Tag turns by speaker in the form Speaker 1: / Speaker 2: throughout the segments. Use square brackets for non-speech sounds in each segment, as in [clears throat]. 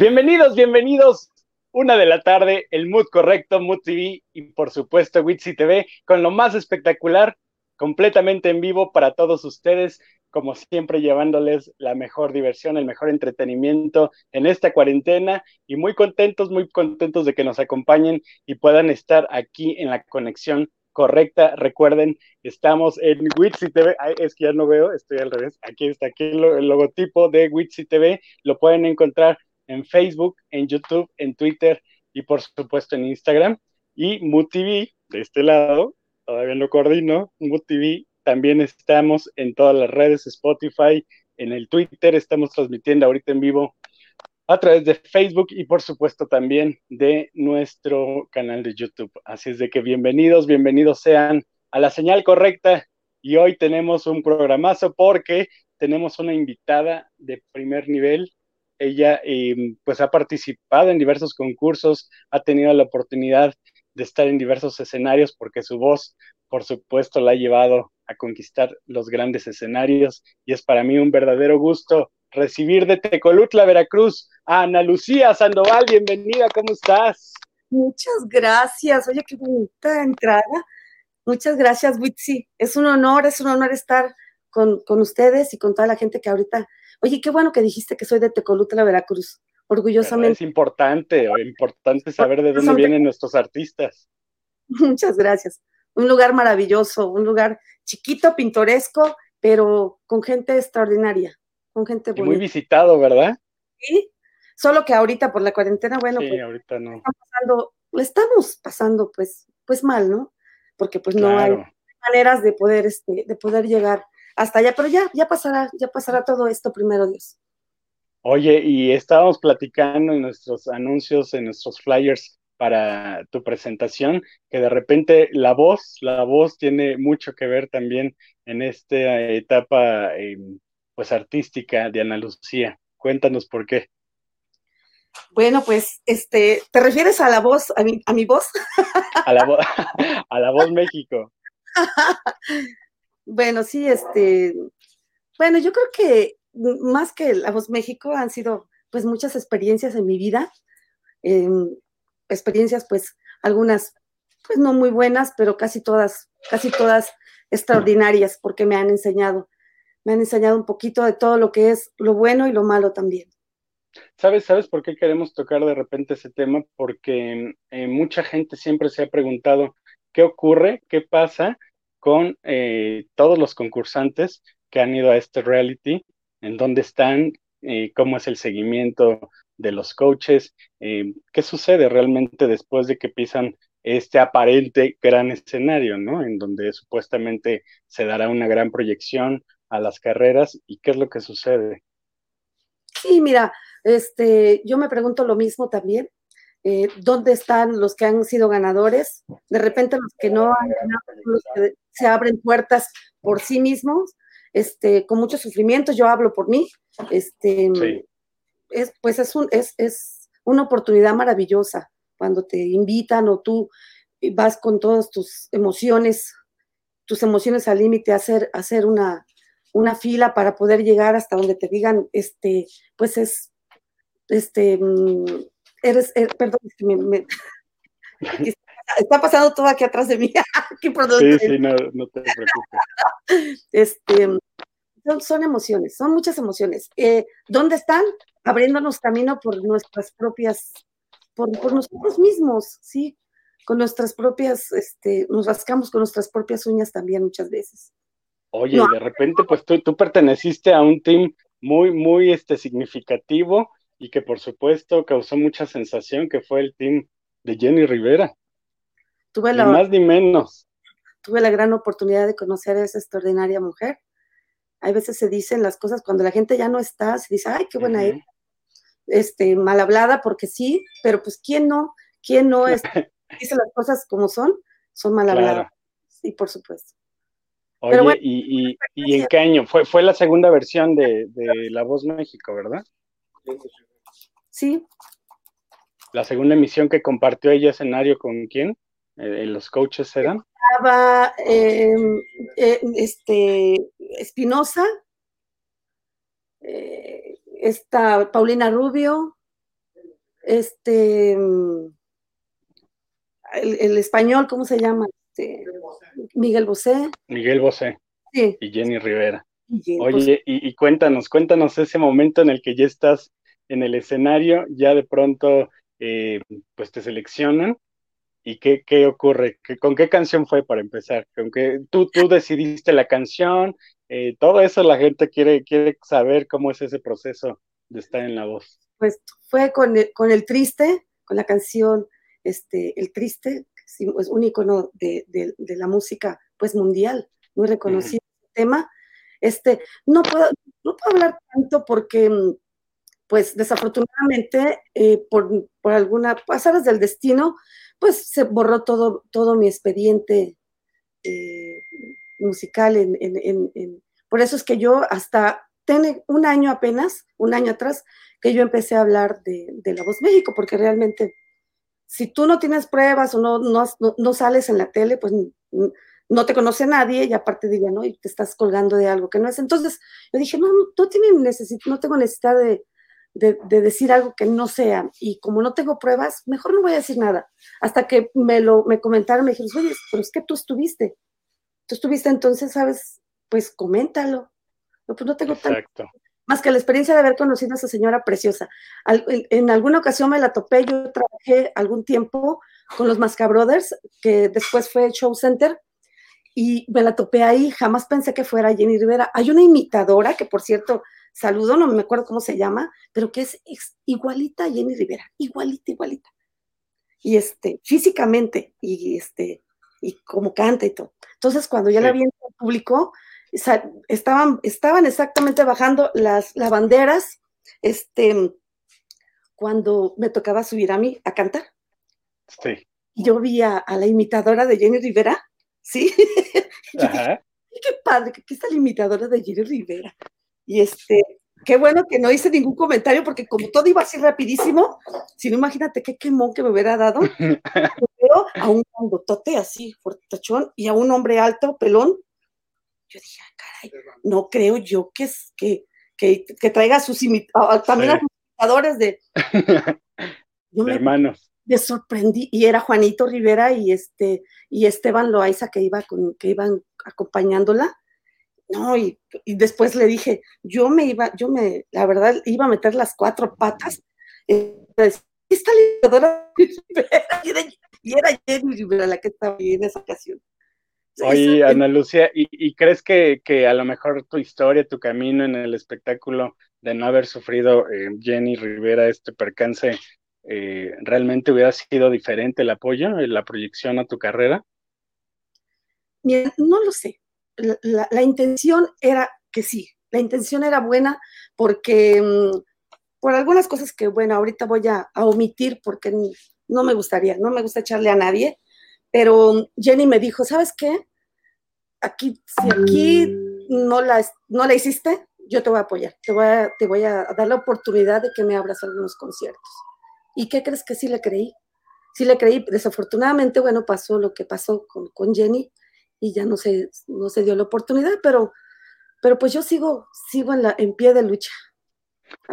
Speaker 1: Bienvenidos, bienvenidos. Una de la tarde, el Mood Correcto, Mood TV y por supuesto Witsi TV con lo más espectacular, completamente en vivo para todos ustedes, como siempre llevándoles la mejor diversión, el mejor entretenimiento en esta cuarentena y muy contentos, muy contentos de que nos acompañen y puedan estar aquí en la conexión correcta. Recuerden, estamos en Witsi TV. es que ya no veo, estoy al revés. Aquí está aquí el, logotipo de Witsi TV. Lo pueden encontrar en Facebook, en YouTube, en Twitter y por supuesto en Instagram. Y MUTV, de este lado, todavía lo coordino, MUTV, también estamos en todas las redes, Spotify, en el Twitter, estamos transmitiendo ahorita en vivo a través de Facebook y por supuesto también de nuestro canal de YouTube. Así es de que bienvenidos, bienvenidos sean a la señal correcta y hoy tenemos un programazo porque tenemos una invitada de primer nivel ella eh, pues ha participado en diversos concursos, ha tenido la oportunidad de estar en diversos escenarios porque su voz, por supuesto, la ha llevado a conquistar los grandes escenarios y es para mí un verdadero gusto recibir de Tecolutla, Veracruz, a Ana Lucía Sandoval. Bienvenida, ¿cómo estás?
Speaker 2: Muchas gracias. Oye, qué bonita entrada. Muchas gracias, Witsi. Es un honor, es un honor estar con, con ustedes y con toda la gente que ahorita Oye, qué bueno que dijiste que soy de Tecolutla, Veracruz. Orgullosamente.
Speaker 1: es importante, importante saber de dónde vienen nuestros artistas. [laughs]
Speaker 2: Muchas gracias. Un lugar maravilloso, un lugar chiquito, pintoresco, pero con gente extraordinaria, con gente
Speaker 1: muy visitado, ¿verdad?
Speaker 2: Sí, solo que ahorita por la cuarentena, bueno,
Speaker 1: sí, pues, ahorita no.
Speaker 2: pasando, lo estamos pasando pues, pues mal, ¿no? Porque pues no hay maneras de poder, este, de poder llegar hasta allá, pero ya, ya pasará, ya pasará todo esto primero Dios.
Speaker 1: Oye, y estábamos platicando en nuestros anuncios, en nuestros flyers para tu presentación, que de repente la voz, la voz tiene mucho que ver también en esta etapa em, pues artística de Ana Lucía. Cuéntanos por qué.
Speaker 2: Bueno, pues, este, ¿te refieres a la voz, a mi, a mi voz?
Speaker 1: A la, [laughs] a la voz México. [laughs]
Speaker 2: Bueno, sí, este, bueno, yo creo que más que La Voz México han sido pues muchas experiencias en mi vida, em, experiencias pues algunas pues no muy buenas, pero casi todas, casi todas extraordinarias porque me han enseñado, me han enseñado un poquito de todo lo que es lo bueno y lo malo también.
Speaker 1: ¿Sabes, ¿Sabes por qué queremos tocar de repente ese tema? Porque eh, mucha gente siempre se ha preguntado qué ocurre, qué pasa con eh, todos los concursantes que han ido a este reality, en dónde están, eh, cómo es el seguimiento de los coaches, eh, qué sucede realmente después de que pisan este aparente gran escenario, ¿no? En donde supuestamente se dará una gran proyección a las carreras y qué es lo que sucede.
Speaker 2: Sí, mira, este, yo me pregunto lo mismo también. ¿Dónde están los que han sido ganadores? De repente los que no han ganado, los que se abren puertas por sí mismos, este, con mucho sufrimiento, yo hablo por mí, este, es, pues es, un, es, es una oportunidad maravillosa cuando te invitan o tú vas con todas tus emociones, tus emociones al límite, a hacer, hacer una, una fila para poder llegar hasta donde te digan, este, pues es, este, eres, er, perdón, me, [laughs] está pasando todo aquí atrás de mí. [laughs]
Speaker 1: sí, sí, no, no te preocupes.
Speaker 2: Este, son, emociones, son muchas emociones. Eh, ¿Dónde están? Abriéndonos camino por nuestras propias, por, nosotros mismos, ¿sí? Con nuestras propias, este, nos rascamos con nuestras propias uñas también muchas veces.
Speaker 1: Oye, de repente, pues tú, tú perteneciste a un team muy, muy este, significativo y que por supuesto causó mucha sensación, que fue el team de Jenny Rivera.
Speaker 2: Tuve la,
Speaker 1: ni más ni menos.
Speaker 2: Tuve la gran oportunidad de conocer a esa extraordinaria mujer. Hay veces se dicen las cosas cuando la gente ya no está, se dice, ay, qué buena es. Este, mal hablada, porque sí, pero pues, ¿quién no? ¿Quién no es, [laughs] dice las cosas como son? Son mal habladas. Sí, por supuesto.
Speaker 1: Oye, y, y, en qué año? Fue, fue la segunda versión de, de La Voz México, ¿verdad?
Speaker 2: Sí.
Speaker 1: La segunda emisión que compartió ella escenario con quién? Eh, ¿Los coaches eran?
Speaker 2: Estaba em, eh, este, Espinosa, eh, está Paulina Rubio, este, el, español, ¿cómo se llama? Este, Miguel Bosé.
Speaker 1: Miguel Bosé. Sí. Y Jenny Rivera. Oye, y, cuéntanos, cuéntanos ese momento en el que ya estás en el escenario, ya de pronto eh, pues te seleccionan y qué, qué ocurre, ¿con qué canción fue para empezar? ¿Con qué, tú, tú decidiste la canción, eh, todo eso la gente quiere, quiere saber cómo es ese proceso de estar en la voz.
Speaker 2: Pues fue con el, con el triste, con la canción este, El Triste, que es un icono de, la música pues mundial, muy reconocido tema. Este, no puedo, no puedo hablar tanto porque mm, pues desafortunadamente eh, por, por alguna pasadas del destino, pues se borró todo, todo mi expediente eh, musical. En, por eso es que yo hasta tiene un año apenas, un año atrás, que yo empecé a hablar de, La Voz México, porque realmente si tú no tienes pruebas o no, no, no, sales en la tele, pues no te conoce nadie y aparte diga, ¿no? Y te estás colgando de algo que no es. Entonces yo dije, no, no, no, no tengo necesidad de, de, decir algo que no sea. Y como no tengo pruebas, mejor no voy a decir nada. Hasta que me lo me comentaron, me dijeron, oye, pero es que tú estuviste. Tú estuviste entonces, ¿sabes? Pues coméntalo. No, pues no tengo Exacto. más que la experiencia de haber conocido a esa señora preciosa. en, alguna ocasión me la topé, yo trabajé algún tiempo con los Masca Brothers, que después fue Show Center, y me la topé ahí, jamás pensé que fuera Jenny Rivera. Hay una imitadora que, por cierto, saludo, no me acuerdo cómo se llama, pero que es, igualita a Jenny Rivera, igualita, igualita. Y este, físicamente, y este, y como canta y todo. Entonces, cuando ya la vi en el público, estaban, estaban exactamente bajando las lavanderas, este, cuando me tocaba subir a mí a cantar.
Speaker 1: Sí.
Speaker 2: Yo vi a, la imitadora de Jenny Rivera, ¿sí? [laughs] Ajá. qué padre, que aquí está la imitadora de Jenny Rivera. Y este, qué bueno que no hice ningún comentario porque como todo iba así rapidísimo, si no imagínate qué quemón que me hubiera dado. [laughs] Pero a un grandotote así, fortachón, y a un hombre alto, pelón. Yo dije, ah, caray, no creo yo que, que, que, que traiga sus imitadores, también a sus imitadores de... [laughs]
Speaker 1: Hermanos.
Speaker 2: Me sorprendí, y era Juanito Rivera y este, y Esteban Loaiza que iba con, que iban acompañándola no, y, después le dije, yo me iba, yo me, la verdad, iba a meter las cuatro patas. Eh, esta lideradora [laughs] y era Jenny Rivera la que estaba ahí en esa ocasión.
Speaker 1: Oye, Ana Lucia, ¿y, crees que, a lo mejor tu historia, tu camino en el espectáculo de no haber sufrido eh, Jenny Rivera este percance, eh, realmente hubiera sido diferente el apoyo, la proyección a tu carrera?
Speaker 2: no lo sé, la, intención era que sí, la intención era buena porque mm, por algunas cosas que, bueno, ahorita voy a, omitir porque no me gustaría, no me gusta echarle a nadie, pero Jenny me dijo, ¿sabes qué? Aquí, si aquí no la, no la hiciste, yo te voy a apoyar, te voy a, te voy a dar la oportunidad de que me abras algunos conciertos. ¿Y qué crees que sí le creí? Sí le creí, desafortunadamente, bueno, pasó lo que pasó con, con Jenny, y ya no se, no se dio la oportunidad, pero, pero pues yo sigo, sigo en, la, en pie de lucha.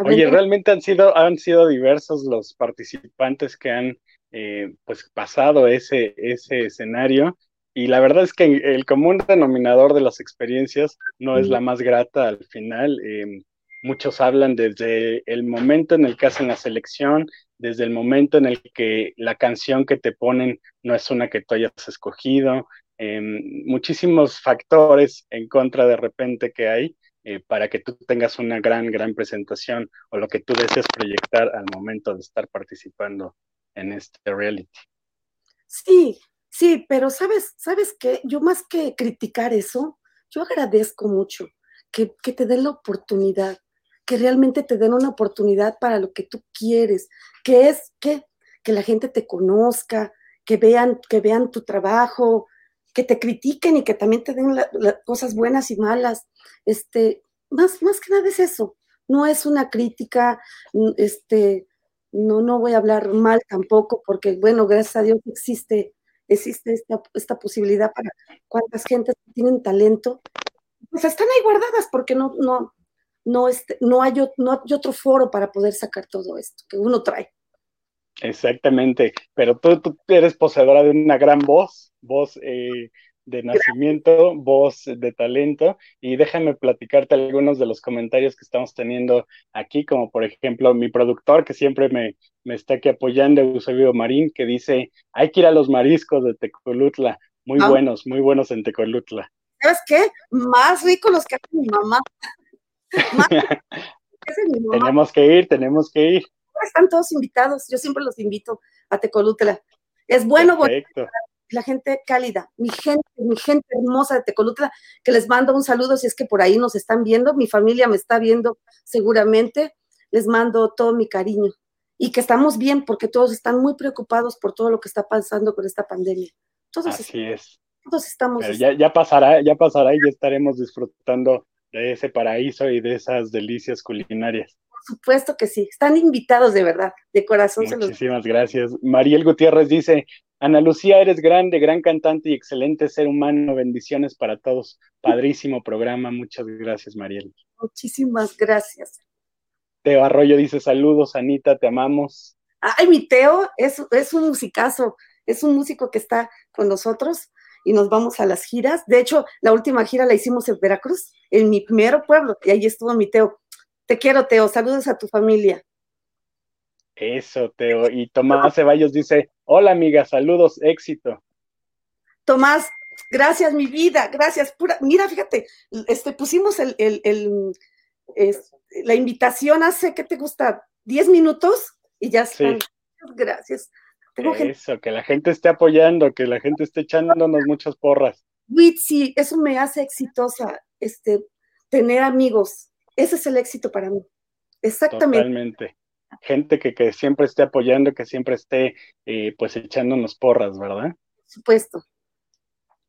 Speaker 1: Oye, realmente han sido, han sido diversos los participantes que han eh, pues pasado ese, ese escenario y la verdad es que el común denominador de las experiencias no es la más grata al final. Em, muchos hablan desde el momento en el que hacen la selección, desde el momento en el que la canción que te ponen no es una que tú hayas escogido, Em, muchísimos factores en contra de repente que hay eh, para que tú tengas una gran, gran presentación o lo que tú deseas proyectar al momento de estar participando en este reality.
Speaker 2: Sí, sí, pero sabes, sabes que yo más que criticar eso, yo agradezco mucho que, que te den la oportunidad, que realmente te den una oportunidad para lo que tú quieres, que es que, que la gente te conozca, que vean, que vean tu trabajo, que te critiquen y que también te den cosas buenas y malas. Este, más, más que nada es eso. No es una crítica, este, no, no voy a hablar mal tampoco, porque bueno, gracias a Dios existe, existe esta, esta posibilidad para cuántas gentes tienen talento, pues están ahí guardadas porque no, no, no, este, no, hay, no hay otro foro para poder sacar todo esto que uno trae.
Speaker 1: Exactamente, pero tú, tú eres poseedora de una gran voz, voz eh, de nacimiento, voz de talento, y déjame platicarte algunos de los comentarios que estamos teniendo aquí, como por ejemplo mi productor que siempre me, me está aquí apoyando, Eusebio Marín, que dice, hay que ir a los mariscos de Tecolutla, muy ah. buenos, muy buenos en Tecolutla.
Speaker 2: ¿Sabes qué? Más ricos [laughs] los que hace mi mamá.
Speaker 1: Tenemos que ir, tenemos que ir.
Speaker 2: Están todos invitados, yo siempre los invito a Tecolutla. Es bueno, Perfecto la gente cálida, mi gente, mi gente hermosa de Tecolutla, que les mando un saludo si es que por ahí nos están viendo, mi familia me está viendo seguramente, les mando todo mi cariño y que estamos bien porque todos están muy preocupados por todo lo que está pasando con esta pandemia. Todos
Speaker 1: Así es.
Speaker 2: Todos estamos.
Speaker 1: ya, ya pasará, ya pasará y ya estaremos disfrutando de ese paraíso y de esas delicias culinarias.
Speaker 2: Supuesto que sí, están invitados de verdad, de corazón.
Speaker 1: Muchísimas gracias. Mariel Gutiérrez dice, Ana Lucía, eres grande, gran cantante y excelente ser humano. Bendiciones para todos. Padrísimo [laughs] programa. Muchas gracias, Mariel.
Speaker 2: Muchísimas gracias.
Speaker 1: Teo Arroyo dice saludos, Anita, te amamos.
Speaker 2: Ay, mi Teo es, es un musicazo, es un músico que está con nosotros y nos vamos a las giras. De hecho, la última gira la hicimos en Veracruz, en mi primer pueblo, y ahí estuvo mi Teo. Te quiero, Teo. Saludos a tu familia.
Speaker 1: Eso, Teo. Y Tomás Ceballos dice, hola amiga, saludos, éxito.
Speaker 2: Tomás, gracias mi vida, gracias. Pura, mira, fíjate, este, pusimos el, el, la invitación hace, ¿qué te gusta? ¿10 minutos? Y ya está. Gracias.
Speaker 1: Eso, que la gente esté apoyando, que la gente esté echándonos muchas porras.
Speaker 2: Sí, eso me hace exitosa, este, tener amigos. Ese es el éxito para mí. Exactamente.
Speaker 1: Totalmente gente que, que siempre esté apoyando, que siempre esté eh, pues echándonos porras, ¿verdad?
Speaker 2: Por supuesto.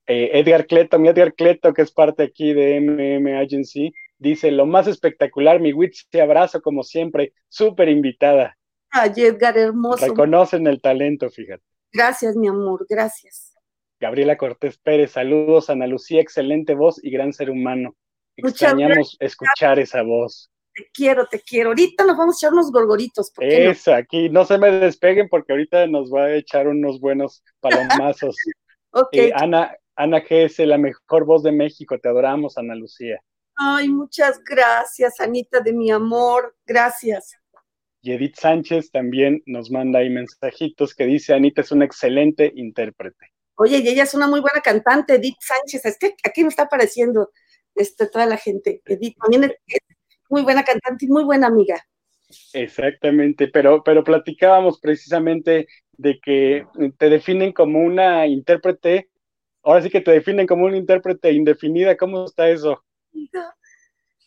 Speaker 1: Eh, Edgar Cleto, mi Edgar Cleto, que es parte aquí de MM Agency, dice, lo más espectacular, mi Witch, te abrazo como siempre, súper invitada.
Speaker 2: Ay, Edgar, hermoso.
Speaker 1: Reconocen el talento, fíjate.
Speaker 2: Gracias, mi amor, gracias.
Speaker 1: Gabriela Cortés Pérez, saludos, Ana Lucía, excelente voz y gran ser humano. Extrañamos escuchar esa voz
Speaker 2: te quiero, te quiero. Ahorita nos vamos a echar unos gorgoritos.
Speaker 1: Eso, aquí no se me despeguen porque ahorita nos va a echar unos buenos palomazos. [laughs] ok. Eh, Ana, Ana GS, la mejor voz de México, te adoramos, Ana Lucía.
Speaker 2: Ay, muchas gracias, Anita de mi amor, gracias.
Speaker 1: Y Edith Sánchez también nos manda ahí mensajitos que dice, Anita es una excelente intérprete.
Speaker 2: Oye, y ella es una muy buena cantante, Edith Sánchez, es que aquí me está apareciendo este, toda la gente. Edith también es, muy buena cantante y muy buena amiga.
Speaker 1: Exactamente, pero, pero platicábamos precisamente de que te definen como una intérprete, ahora sí que te definen como una intérprete indefinida, ¿cómo está eso?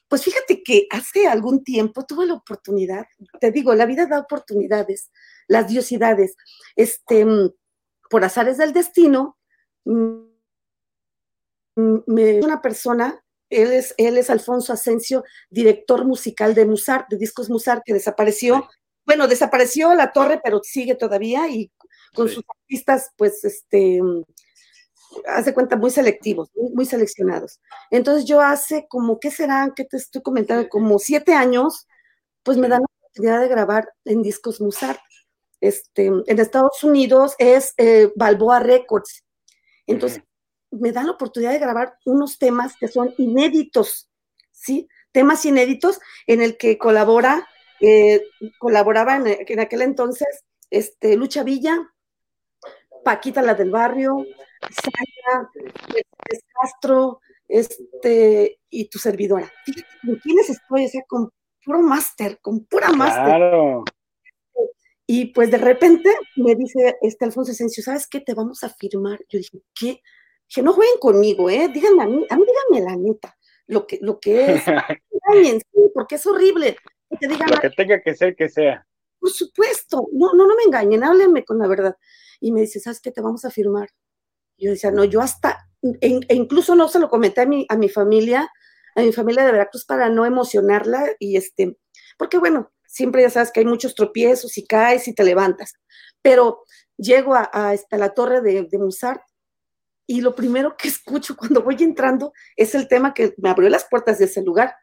Speaker 2: Pues fíjate que hace algún tiempo tuve la oportunidad, te digo, la vida da oportunidades, las diosidades, este, por azares del destino, me, una persona él es, él es Alfonso Asensio, director musical de Musart, de Discos Musart, que desapareció. Bueno, desapareció la torre, pero sigue todavía y con sus artistas, pues, este, hace cuenta, muy selectivos, muy, seleccionados. Entonces yo hace como, ¿qué será? ¿Qué te estoy comentando? Como siete años, pues me dan la oportunidad de grabar en Discos Musart. Este, en Estados Unidos es eh, Balboa Records. Entonces, me dan la oportunidad de grabar unos temas que son inéditos, ¿sí? Temas inéditos en el que colabora, eh, colaboraba en, aquel entonces este, Lucha Villa, Paquita la del barrio, Sandra, Castro, este, y tu servidora. Fíjate con quiénes estoy, o sea, con puro máster, con pura máster. Claro. Y pues de repente me dice este Alfonso Esencio, ¿sabes qué? Te vamos a firmar. Yo dije, ¿qué? Que no jueguen conmigo, ¿eh? Díganme a mí, a mí díganme la neta, lo que, lo que es. [laughs] porque es horrible.
Speaker 1: Que digan, lo que tenga que ser, que sea.
Speaker 2: Por supuesto, no, no, no me engañen, háblenme con la verdad. Y me dice, ¿sabes qué? Te vamos a firmar. yo decía, no, yo hasta, e, e, incluso no se lo comenté a mi, a mi familia, a mi familia de Veracruz para no emocionarla y este, porque bueno, siempre ya sabes que hay muchos tropiezos y caes y te levantas, pero llego a, a, la torre de, de Musart y lo primero que escucho cuando voy entrando es el tema que me abrió las puertas de ese lugar.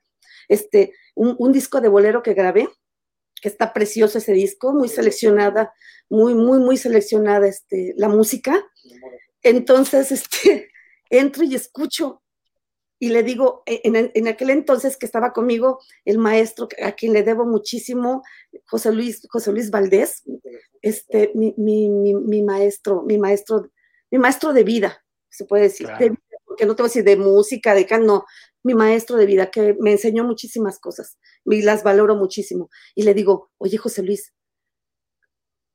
Speaker 2: Este, un, disco de bolero que grabé que está precioso ese disco, muy seleccionada, muy, muy, muy seleccionada este, la música. Entonces, este, [laughs] entro y escucho y le digo, e, en, aquel entonces que estaba conmigo el maestro, a quien le debo muchísimo, José Luis, José Luis Valdés, este, mi, maestro, mi maestro, mi maestro de vida, se puede decir, porque no te voy a decir de música, de can, no, mi maestro de vida, que me enseñó muchísimas cosas y las valoro muchísimo. Y le digo, oye, José Luis,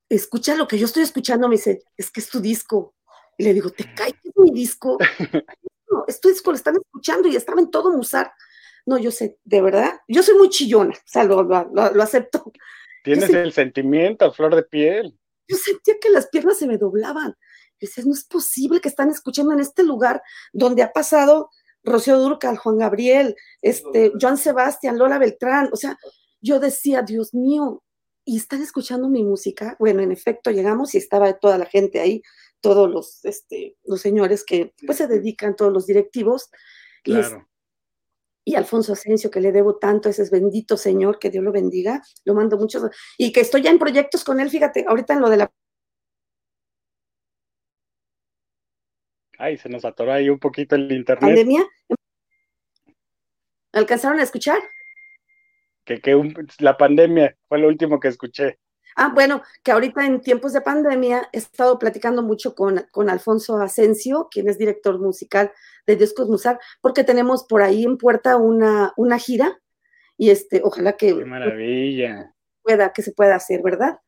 Speaker 2: escucha lo que yo estoy escuchando, me dice, es que es tu disco. Y le digo, ¿te cae mi disco? [laughs] esto es lo están escuchando y estaba en todo Musar. No, yo sé, de verdad, yo soy muy chillona, o sea, lo, acepto.
Speaker 1: Tienes el sentimiento, flor de piel.
Speaker 2: Yo sentía que las piernas se me doblaban. Decía, no es posible que están escuchando en este lugar donde ha pasado Rocío Durcal, Juan Gabriel, este, Joan Sebastián, Lola Beltrán. O sea, yo decía, Dios mío, y están escuchando mi música. Bueno, en efecto, llegamos y estaba toda la gente ahí todos los, este, los señores que pues se dedican, todos los directivos. Y, Alfonso Asensio, que le debo tanto a ese bendito señor, que Dios lo bendiga, lo mando mucho, y que estoy ya en proyectos con él, fíjate, ahorita en lo de la...
Speaker 1: Ay, se nos atoró ahí un poquito el internet.
Speaker 2: ¿Pandemia? ¿Alcanzaron a escuchar?
Speaker 1: Que, que la pandemia fue lo último que escuché.
Speaker 2: Ah, bueno, que ahorita en tiempos de pandemia he estado platicando mucho con, con Alfonso Asensio, quien es director musical de Discos Musar, porque tenemos por ahí en puerta una, una gira y este, ojalá que...
Speaker 1: Qué maravilla.
Speaker 2: Pueda, que se pueda hacer, ¿verdad?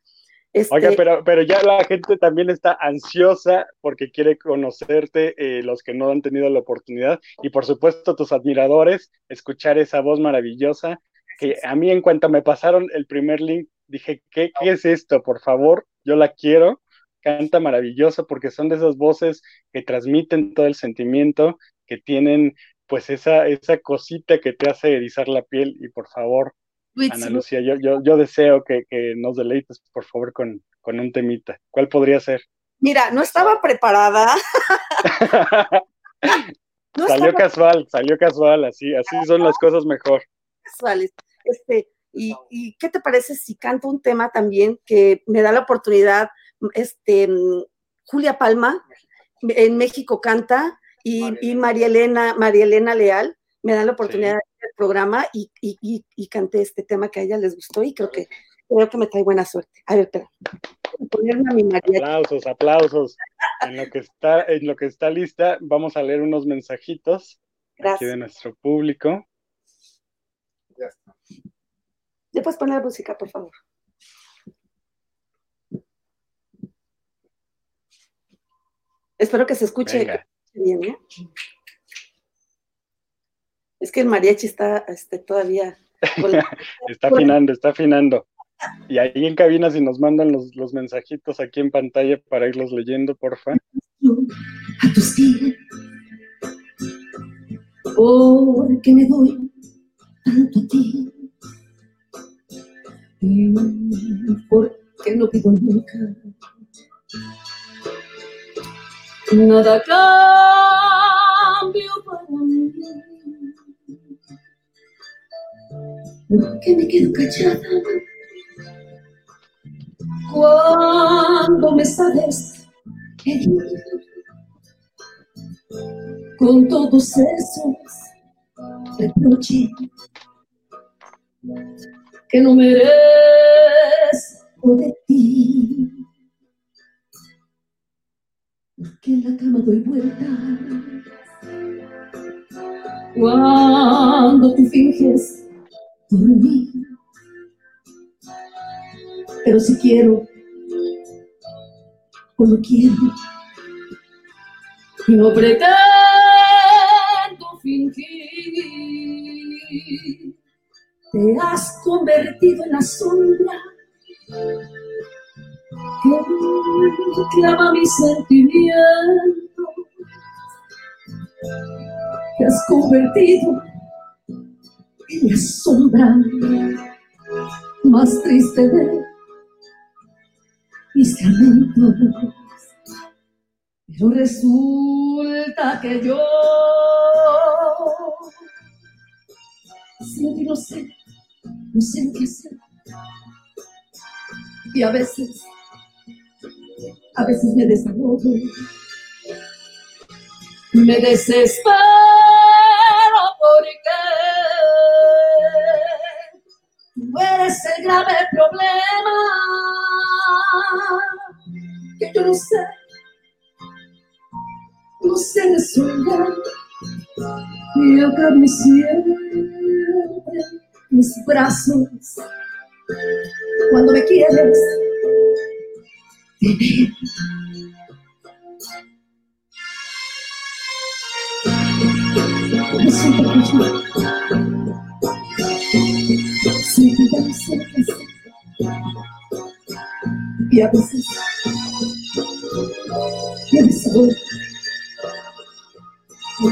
Speaker 1: Este... Oiga, pero, pero ya la gente también está ansiosa porque quiere conocerte, eh, los que no han tenido la oportunidad, y por supuesto tus admiradores, escuchar esa voz maravillosa, que a mí en cuanto me pasaron el primer link dije, ¿qué, ¿qué es esto? Por favor, yo la quiero. Canta maravilloso porque son de esas voces que transmiten todo el sentimiento, que tienen pues esa, esa cosita que te hace erizar la piel y por favor, Ana Lucía, yo, yo, yo deseo que, nos deleites por favor con, con un temita. ¿Cuál podría ser?
Speaker 2: Mira, no estaba preparada. [laughs]
Speaker 1: salió casual, salió casual, así, así son las cosas mejor.
Speaker 2: Casuales. Este, y, qué te parece si canto un tema también que me da la oportunidad, este, Julia Palma, en México canta, y, María, Elena, María Elena Leal me dan la oportunidad de hacer el programa y, y, canté este tema que a ella les gustó y creo que creo que me trae buena suerte. A ver, espera.
Speaker 1: Ponerme a mi María. Aplausos, aplausos. En lo que está, en lo que está lista, vamos a leer unos mensajitos aquí de nuestro público.
Speaker 2: Ya está. ¿Le puedes poner la música, por favor? Espero que se escuche bien, ¿eh? Que el mariachi está este, todavía. [laughs]
Speaker 1: está afinando, está afinando. Y ahí en cabina, si nos mandan los, los mensajitos aquí en pantalla para irlos leyendo, porfa. A tus pies,
Speaker 2: porque me doy tanto a ti porque no pido nunca nada cambio Porque me quedo callada cuando me sabes con todos esos reproches que no merezco de ti. Porque en la cama doy vuelta cuando tú finges Pero si quiero o no quiero, no pretendo fingir te has convertido en la sombra que clama mi sentimiento. Te has convertido la sombra más triste de mis lamentos. Pero resulta que yo sin ti no sé no sé qué hacer. Y a veces, a veces me desahogo. Me desespero grave problema que yo no sé, no sé resolver. Y acá siempre mis brazos cuando me quieres. Me siento A veces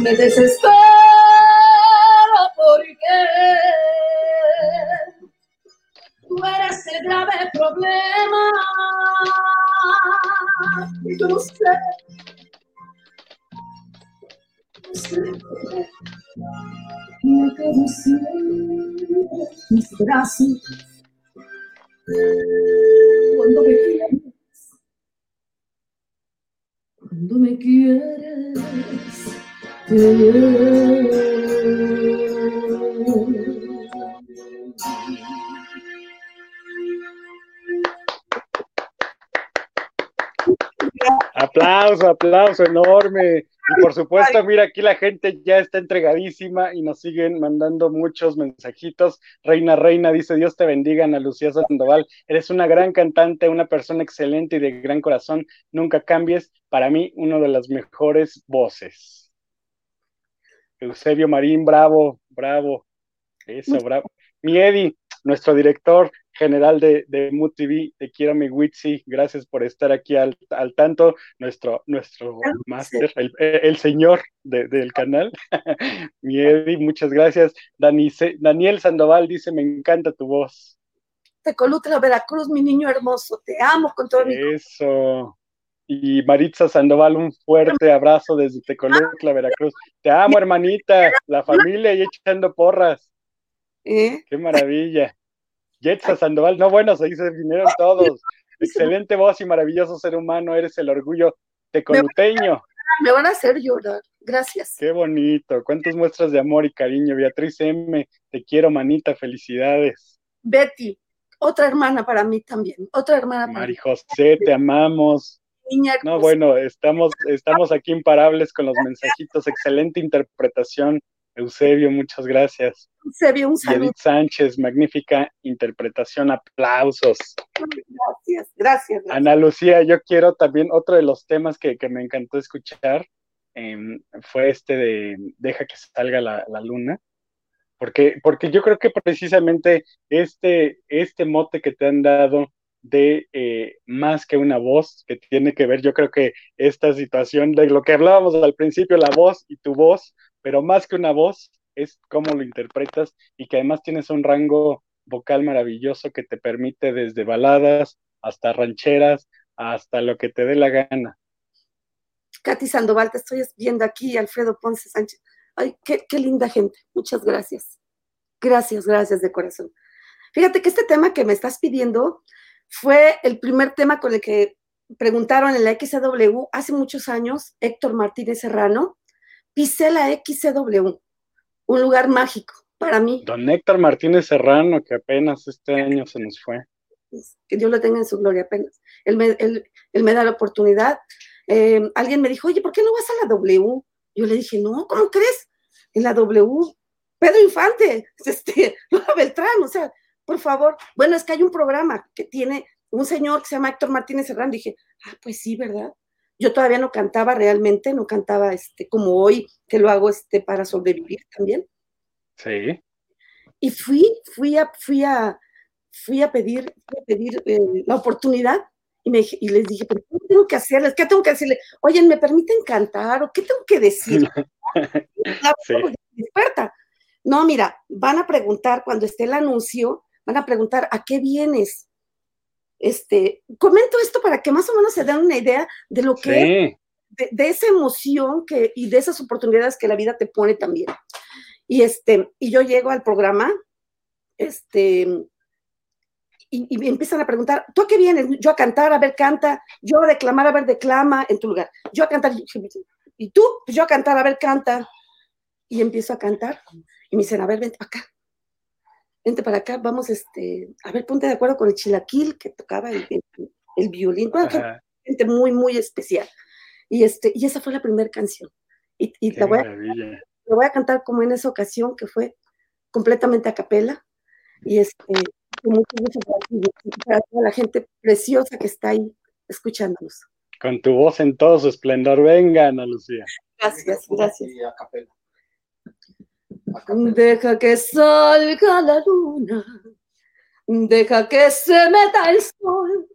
Speaker 2: me desespero porque tú eres el grave problema. Y yo no sé, me acaricié mis brazos
Speaker 1: Aplauso, aplauso enorme. Y por supuesto, mira, aquí la gente ya está entregadísima y nos siguen mandando muchos mensajitos. Reina, reina, dice Dios te bendiga, Ana Lucía Sandoval. Eres una gran cantante, una persona excelente y de gran corazón. Nunca cambies. Para mí, una de las mejores voces. Eusebio Marín, bravo, bravo. Eso, bravo. Mi Eddie, nuestro director, general de, de Mood TV, te quiero mi Witsi, gracias por estar aquí al, tanto, nuestro, nuestro máster, el, señor del canal, [laughs] mi Eddie, muchas gracias. Dani, Daniel Sandoval dice, me encanta tu voz.
Speaker 2: Tecolutla, Veracruz, mi niño hermoso, te amo con todo mi
Speaker 1: Eso. Y Maritza Sandoval, un fuerte abrazo desde Tecolutla, Veracruz. Te amo, hermanita, la familia y echando porras. ¿Eh? Qué maravilla. Jetsa Sandoval, no bueno, se dice vinieron todos. Excelente voz y maravilloso ser humano, eres el orgullo tecoluteño.
Speaker 2: Me van a hacer llorar, gracias.
Speaker 1: Qué bonito, cuántas muestras de amor y cariño. Beatriz M, te quiero, manita, felicidades.
Speaker 2: Betty, otra hermana para mí también, otra hermana
Speaker 1: para Mari José, te amamos. Niña no, bueno, estamos, estamos aquí imparables con los mensajitos, excelente interpretación Eusebio, muchas gracias.
Speaker 2: Eusebio, un saludo.
Speaker 1: Edith Sánchez, magnífica interpretación, aplausos.
Speaker 2: Gracias, gracias,
Speaker 1: Ana Lucía, yo quiero también, otro de los temas que, me encantó escuchar em, fue este de Deja que salga la, luna, porque, porque yo creo que precisamente este, este mote que te han dado de eh, más que una voz, que tiene que ver, yo creo que esta situación de lo que hablábamos al principio, la voz y tu voz, pero más que una voz, es cómo lo interpretas y que además tienes un rango vocal maravilloso que te permite desde baladas hasta rancheras, hasta lo que te dé la gana.
Speaker 2: Katy Sandoval, te estoy viendo aquí, Alfredo Ponce Sánchez. Ay, qué, qué linda gente. Muchas gracias. Gracias, gracias de corazón. Fíjate que este tema que me estás pidiendo fue el primer tema con el que preguntaron en la XW hace muchos años Héctor Martínez Serrano pisé la XCW, un lugar mágico para mí.
Speaker 1: Don Héctor Martínez Serrano, que apenas este año se nos fue.
Speaker 2: Que Dios lo tenga en su gloria apenas. Él me, da la oportunidad. Eh, alguien me dijo, oye, ¿por qué no vas a la W? Yo le dije, no, ¿cómo crees? En la W, Pedro Infante, [laughs] este, Beltrán, o sea, por favor. Bueno, es que hay un programa que tiene un señor que se llama Héctor Martínez Serrano. Dije, ah, pues sí, ¿verdad? Yo todavía no cantaba realmente, no cantaba este, como hoy, que lo hago este, para sobrevivir también.
Speaker 1: Sí.
Speaker 2: Y fui, fui a, fui a, fui a pedir, pedir eh, la oportunidad y, me, y les dije, ¿pero qué tengo que hacerles? ¿Qué tengo que decirle? Oye, ¿me permiten cantar? ¿O qué tengo que decir? [laughs] sí. No, mira, van a preguntar cuando esté el anuncio, van a preguntar, ¿a qué vienes? este, comento esto para que más o menos se den una idea de lo que de, esa emoción que, y de esas oportunidades que la vida te pone también. Y este, y yo llego al programa, este, y, empiezan a preguntar, ¿tú a qué vienes? Yo a cantar, a ver, canta, yo a declamar, a ver, declama en tu lugar, yo a cantar, y tú, pues yo a cantar, a ver, canta. Y empiezo a cantar, y me dicen, a ver, para acá, vente para acá, vamos, este, a ver, ponte de acuerdo con el chilaquil que tocaba el, violín, gente muy, muy especial. Y, este, y esa fue la primera canción. Y, la, voy a, la, voy a, cantar como en esa ocasión, que fue completamente a capela. Y este, mucho, mucho para toda la gente preciosa que está ahí escuchándonos.
Speaker 1: Con tu voz en todo su esplendor, venga, Ana Lucía.
Speaker 2: Gracias, gracias. Deja que salga la luna, deja que se meta el sol,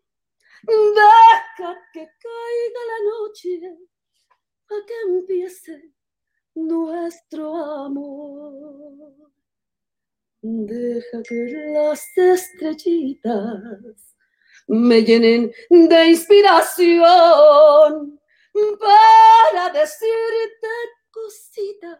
Speaker 2: deja que caiga la noche, para que empiece nuestro amor. Deja que las estrellitas me llenen de inspiración para decirte cositas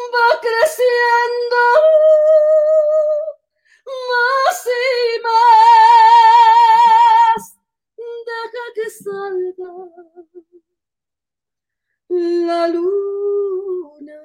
Speaker 2: va creciendo más y más. Deja que salga la luna.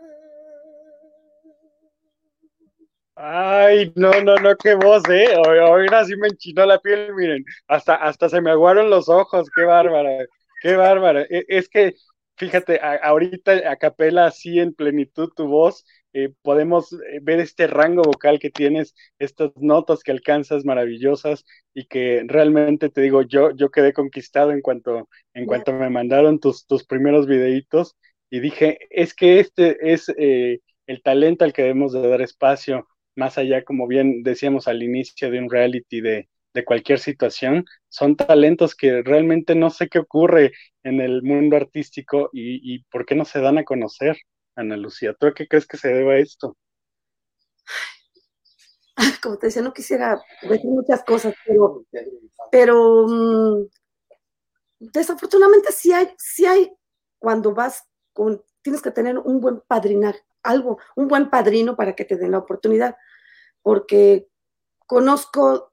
Speaker 1: Ay, no, no, no, qué voz, ¿eh? Ahora sí me enchinó la piel, miren, hasta, hasta se me aguaron los ojos, qué bárbara, qué bárbara. E, es que, fíjate, ahorita a capela, así en plenitud tu voz, eh, podemos eh, ver este rango vocal que tienes, estas notas que alcanzas maravillosas y que realmente te digo, yo, yo quedé conquistado en cuanto, en cuanto me mandaron tus, tus primeros videitos y dije, es que este es eh, el talento al que debemos de dar espacio más allá, como bien decíamos al inicio de un reality de, cualquier situación, son talentos que realmente no sé qué ocurre en el mundo artístico y, por qué no se dan a conocer, Ana Lucía. ¿Tú a qué crees que se deba esto?
Speaker 2: Como te decía, no quisiera decir muchas cosas, pero, pero mm, desafortunadamente sí hay, sí hay cuando vas con, tienes que tener un buen padrinar, algo, un buen padrino para que te den la oportunidad porque conozco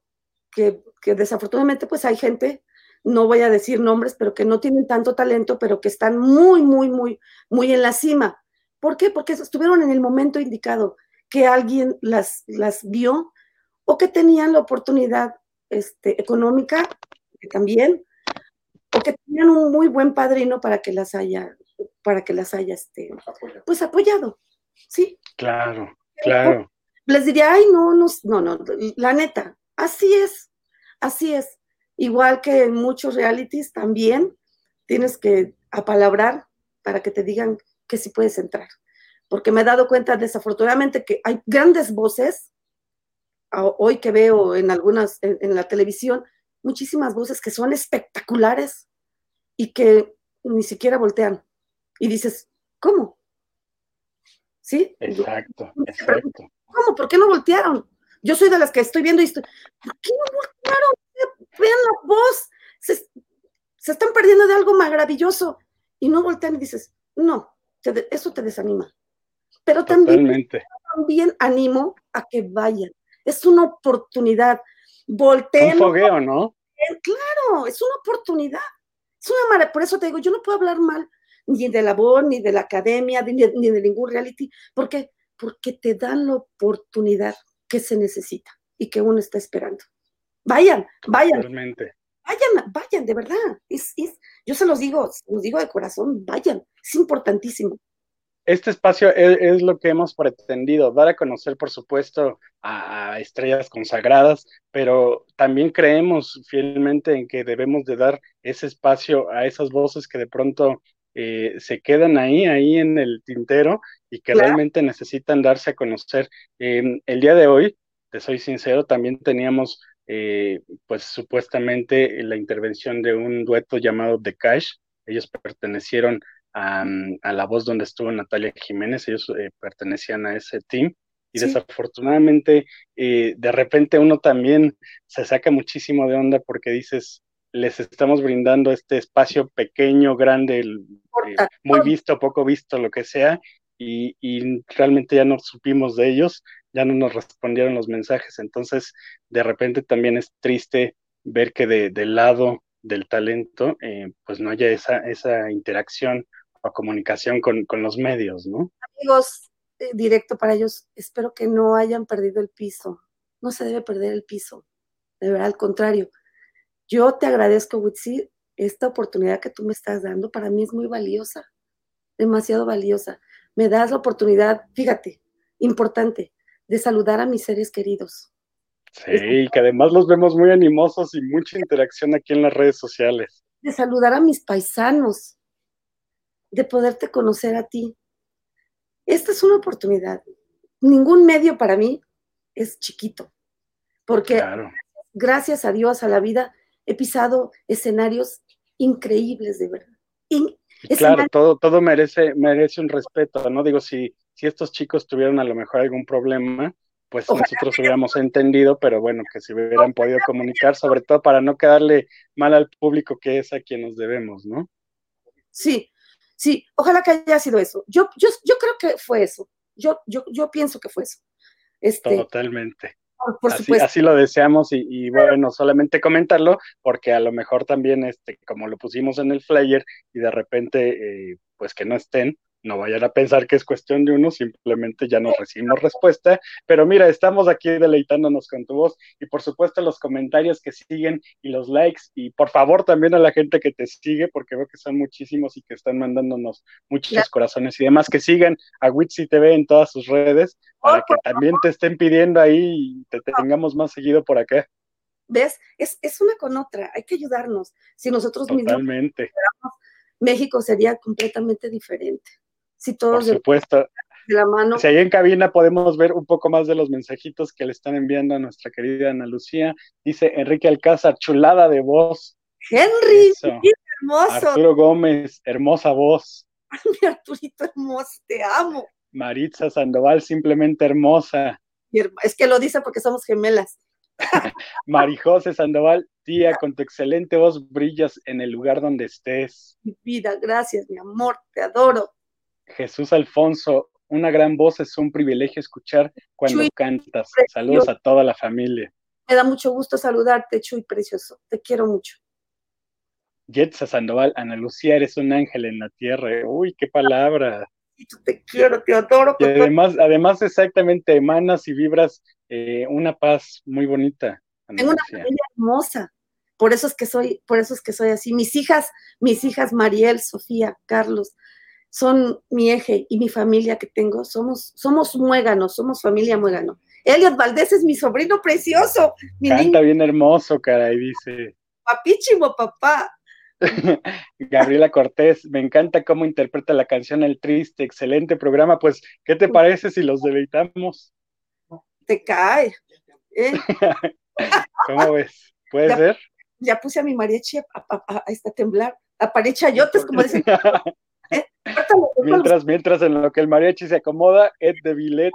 Speaker 2: que, desafortunadamente pues hay gente, no voy a decir nombres, pero que no tienen tanto talento, pero que están muy, muy, muy, muy en la cima. ¿Por qué? Porque estuvieron en el momento indicado, que alguien las, las vio o que tenían la oportunidad este, económica también, o que tenían un muy buen padrino para que las haya, para que las haya este, pues apoyado. Sí.
Speaker 1: Claro, claro
Speaker 2: les diría, ay, no, no, no, no, la neta, así es, así es. Igual que en muchos realities también tienes que apalabrar para que te digan que sí puedes entrar. Porque me he dado cuenta desafortunadamente que hay grandes voces, hoy que veo en algunas, en, la televisión, muchísimas voces que son espectaculares y que ni siquiera voltean. Y dices, ¿cómo? ¿Sí?
Speaker 1: Exacto, exacto.
Speaker 2: ¿Cómo? ¿Por qué no voltearon? Yo soy de las que estoy viendo y estoy, ¿por qué no voltearon? Vean la voz, se, están perdiendo de algo maravilloso y no voltean y dices, no, eso te desanima. Pero también, también animo a que vayan. Es una oportunidad. Volteen.
Speaker 1: Un fogueo, ¿no?
Speaker 2: Claro, es una oportunidad. Es una por eso te digo, yo no puedo hablar mal ni de la voz, ni de la academia, ni de ningún reality, porque porque te dan la oportunidad que se necesita y que uno está esperando. Vayan, vayan. Vayan, vayan, de verdad. Es, yo se los digo, se los digo de corazón, vayan. Es importantísimo.
Speaker 1: Este espacio es, lo que hemos pretendido, dar a conocer, por supuesto, a, estrellas consagradas, pero también creemos fielmente en que debemos de dar ese espacio a esas voces que de pronto eh, se quedan ahí, ahí en el tintero y que realmente necesitan darse a conocer. Em, el día de hoy, te soy sincero, también teníamos eh, pues supuestamente la intervención de un dueto llamado The Cash. Ellos pertenecieron a, la voz donde estuvo Natalia Jiménez, ellos eh, pertenecían a ese team. Y desafortunadamente, eh, de repente uno también se saca muchísimo de onda porque dices, les estamos brindando este espacio pequeño, grande, muy visto, poco visto, lo que sea, y, y, realmente ya no supimos de ellos ya no nos respondieron los mensajes. Entonces, de repente también es triste ver que de, del lado del talento, eh, pues no haya esa, esa interacción o comunicación con, con los medios, ¿no?
Speaker 2: Amigos, eh, directo para ellos, espero que no hayan perdido el piso. No se debe perder el piso, de verdad, al contrario. Yo te agradezco, Witsi, esta oportunidad que tú me estás dando, para mí es muy valiosa, demasiado valiosa. Me das la oportunidad, fíjate, importante, de saludar a mis seres queridos.
Speaker 1: Sí, que además los vemos muy animosos y mucha interacción aquí en las redes sociales.
Speaker 2: De saludar a mis paisanos, de poderte conocer a ti. Esta es una oportunidad. Ningún medio para mí es chiquito, porque gracias a Dios, a la vida, he pisado escenarios increíbles, de verdad.
Speaker 1: claro, todo, todo merece, merece un respeto, ¿no? Digo, si, si estos chicos tuvieran a lo mejor algún problema, pues nosotros hubiéramos entendido, pero bueno, que si hubieran podido comunicar, sobre todo para no quedarle mal al público que es a quien nos debemos, ¿no?
Speaker 2: Sí, sí, ojalá que haya sido eso. Yo, yo, yo creo que fue eso. Yo, yo, yo pienso que fue eso.
Speaker 1: Este, Totalmente. Por, así, así, lo deseamos y, bueno, solamente comentarlo porque a lo mejor también, este, como lo pusimos en el flyer y de repente, eh, pues que no estén, no vayan a pensar que es cuestión de uno, simplemente ya no recibimos respuesta. Pero mira, estamos aquí deleitándonos con tu voz y por supuesto los comentarios que siguen y los likes y por favor también a la gente que te sigue, porque veo que son muchísimos y que están mandándonos muchos corazones y demás, que sigan a Witsi TV en todas sus redes para que también te estén pidiendo ahí y te tengamos más seguido por acá.
Speaker 2: ¿Ves? Es, es una con otra, hay que ayudarnos. Si nosotros
Speaker 1: Totalmente.
Speaker 2: mismos México sería completamente diferente. Si todos
Speaker 1: Por supuesto.
Speaker 2: De la mano.
Speaker 1: Si ahí en cabina podemos ver un poco más de los mensajitos que le están enviando a nuestra querida Ana Lucía. Dice Enrique Alcázar, chulada de voz.
Speaker 2: Henry, hermoso.
Speaker 1: Arturo Gómez, hermosa voz.
Speaker 2: mi Arturito hermoso, te amo.
Speaker 1: Maritza Sandoval, simplemente hermosa.
Speaker 2: Es que lo dice porque somos gemelas. [laughs]
Speaker 1: Marijose Sandoval, tía, con tu excelente voz brillas en el lugar donde estés.
Speaker 2: Mi vida, gracias, mi amor, te adoro.
Speaker 1: Jesús Alfonso, una gran voz es un privilegio escuchar cuando cantas. Saludos a toda la familia.
Speaker 2: Me da mucho gusto saludarte, Chuy Precioso. Te quiero mucho.
Speaker 1: Jetsa Sandoval, Ana Lucía, eres un ángel en la tierra. Uy, qué palabra.
Speaker 2: Te quiero, te adoro.
Speaker 1: Y además, además exactamente emanas y vibras eh, una paz muy bonita.
Speaker 2: Tengo una familia hermosa. Por eso es que soy, por eso es que soy así. Mis hijas, mis hijas Mariel, Sofía, Carlos, son mi eje y mi familia que tengo, somos, somos muéganos, somos familia muégano. Elliot Valdés es mi sobrino precioso. Mi
Speaker 1: Canta bien hermoso, caray, dice.
Speaker 2: Papísimo, papá. [laughs]
Speaker 1: Gabriela Cortés, me encanta cómo interpreta la canción El Triste, excelente programa. Pues, ¿qué te parece si los deleitamos?
Speaker 2: Te cae. ¿eh? [laughs]
Speaker 1: ¿Cómo ves? ¿Puede ser?
Speaker 2: Ya puse a mi mariachi a, a, a, temblar, a parechayotes, como dicen. [laughs]
Speaker 1: mientras, mientras en lo que el mariachi se acomoda, Ed de Villet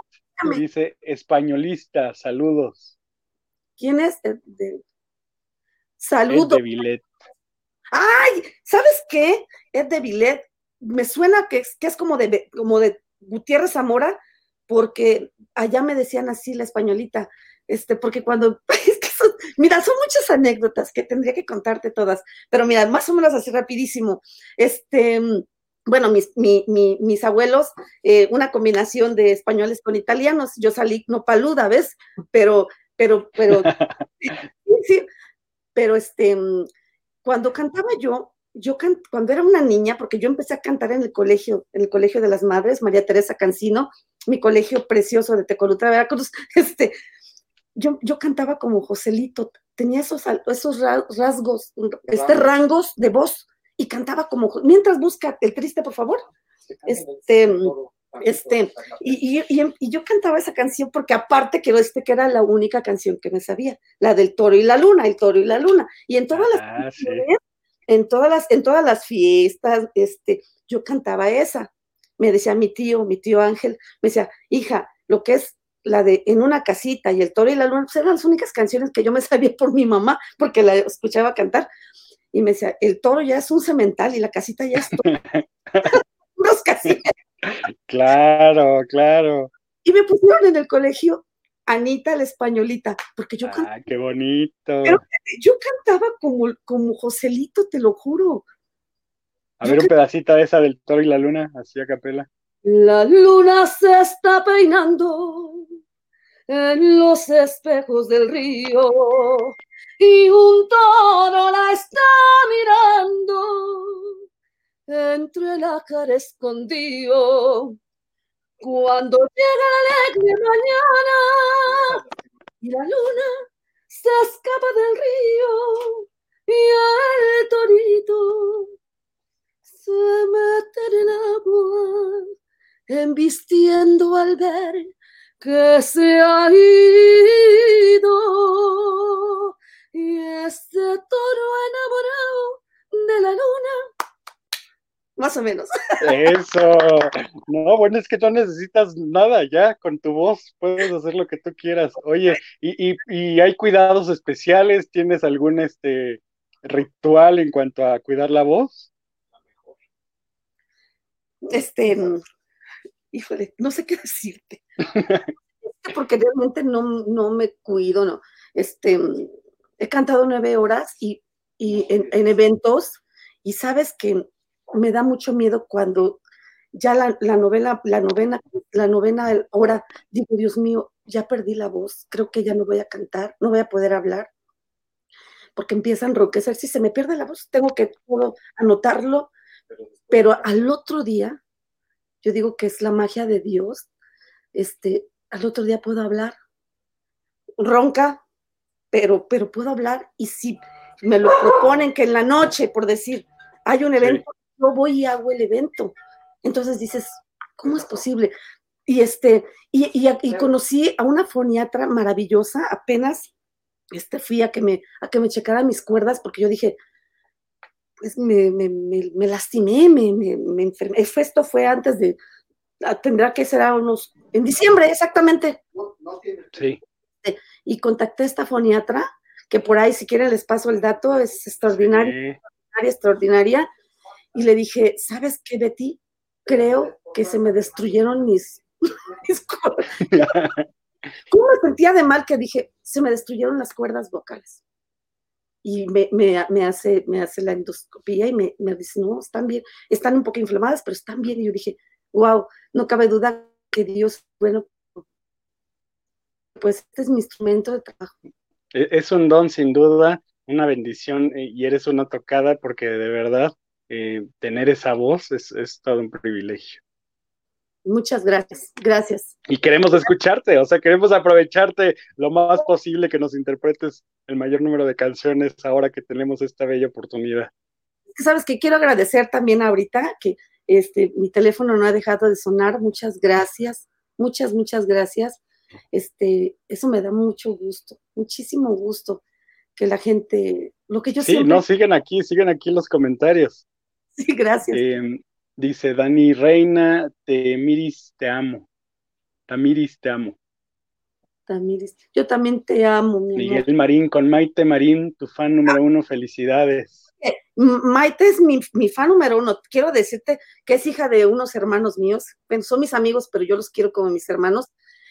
Speaker 1: dice españolista, saludos.
Speaker 2: ¿Quién es Ed de Saludos.
Speaker 1: Ed de Villet.
Speaker 2: Ay, ¿sabes qué? Ed de Villet, me suena que es, que es como de como de Gutiérrez Zamora, porque allá me decían así la españolita, este, porque cuando, [laughs] mira, son muchas anécdotas que tendría que contarte todas, pero mira, más o menos así rapidísimo, este, bueno, mis, mis abuelos, eh, una combinación de españoles con italianos, yo salí no paluda, ¿ves? Pero, pero, pero, [laughs] sí, pero este, cuando cantaba yo, yo cuando era una niña, porque yo empecé a cantar en el colegio, en el colegio de las madres, María Teresa Cancino, mi colegio precioso de Tecolutra, Veracruz, [laughs] este, yo, yo cantaba como Joselito, tenía esos, esos rasgos, este, rangos de voz, y cantaba como, mientras busca el triste, por favor. Este, Este, y, yo cantaba esa canción porque aparte quiero decir que era la única canción que me sabía, la del toro y la luna, el toro y la luna. Y en todas las ah, en todas las, en todas las fiestas, este, yo cantaba esa. Me decía mi tío, mi tío Ángel, me decía, hija, lo que es la de En una casita y El toro y la luna, pues eran las únicas canciones que yo me sabía por mi mamá, porque la escuchaba cantar. Y me decía, el toro ya es un cemental y la casita ya es [laughs] unos casitas.
Speaker 1: Claro, claro.
Speaker 2: Y me pusieron en el colegio Anita la españolita, porque yo
Speaker 1: cantaba. Ah, qué bonito.
Speaker 2: yo cantaba como, como Joselito, te lo juro.
Speaker 1: A ver un pedacito de esa del toro y la luna, así a capela.
Speaker 2: La luna se está peinando en los espejos del río y un toro la está mirando entre la cara escondido. Cuando llega la alegre mañana y la luna se escapa del río y el torito se mete en el agua embistiendo al ver que se ha ido y este toro enamorado de la luna más o menos.
Speaker 1: Eso. No, bueno, es que no necesitas nada ya con tu voz, puedes hacer lo que tú quieras. Oye, ¿y, y, hay cuidados especiales? ¿Tienes algún este ritual en cuanto a cuidar la voz?
Speaker 2: Este, híjole, no sé qué [laughs] decirte. [laughs] Porque realmente no, no me cuido, no. Este, he cantado nueve horas y, y en, en eventos y sabes que me da mucho miedo cuando ya la, novela, la novena, la novena hora, digo, Dios mío, ya perdí la voz, creo que ya no voy a cantar, no voy a poder hablar, porque empieza a enroquecer. Si se me pierde la voz, tengo que anotarlo, pero al otro día, yo digo que es la magia de Dios, este, al otro día puedo hablar, ronca, pero, pero puedo hablar, y si me lo proponen que en la noche, por decir, hay un evento yo voy y hago el evento. Entonces dices, ¿cómo es posible? Y este, y, y, conocí a una foniatra maravillosa, apenas este, fui a que me, a que me checara mis cuerdas, porque yo dije, pues me, me, me, lastimé, me, me, enfermé. Esto fue antes de, ah, tendrá que ser a unos, en diciembre, exactamente.
Speaker 1: Sí.
Speaker 2: Y contacté a esta foniatra, que por ahí, si quieren, les paso el dato, es extraordinaria, extraordinaria, extraordinaria y le dije, ¿sabes qué, Betty? Creo que se me destruyeron mis, [laughs] [laughs] ¿Cómo me sentía de mal que dije, se me destruyeron las cuerdas vocales? Y me, me, hace, me hace la endoscopía y me, me, dice, no, están bien, están un poco inflamadas, pero están bien. Y yo dije, wow, no cabe duda que Dios, bueno, pues este es mi instrumento de trabajo.
Speaker 1: E, es un don, sin duda, una bendición eh, y eres una tocada porque de verdad eh, tener esa voz es, todo un privilegio.
Speaker 2: Muchas gracias, gracias.
Speaker 1: Y queremos escucharte, o sea, queremos aprovecharte lo más posible que nos interpretes el mayor número de canciones ahora que tenemos esta bella oportunidad.
Speaker 2: Sabes que quiero agradecer también ahorita que este mi teléfono no ha dejado de sonar. Muchas gracias, muchas, muchas gracias. Este, eso me da mucho gusto, muchísimo gusto que la gente, lo que yo
Speaker 1: sí, no, siguen aquí, siguen aquí los comentarios. [laughs]
Speaker 2: Sí, gracias.
Speaker 1: Em, dice Dani Reina, Tamiris, te amo. Tamiris, te amo.
Speaker 2: Tamiris, yo también te amo,
Speaker 1: mi Miguel Marín, con Maite Marín, tu fan número uno, felicidades.
Speaker 2: Eh, Maite es mi, fan número uno. Quiero decirte que es hija de unos hermanos míos. Bueno, son mis amigos, pero yo los quiero como mis hermanos.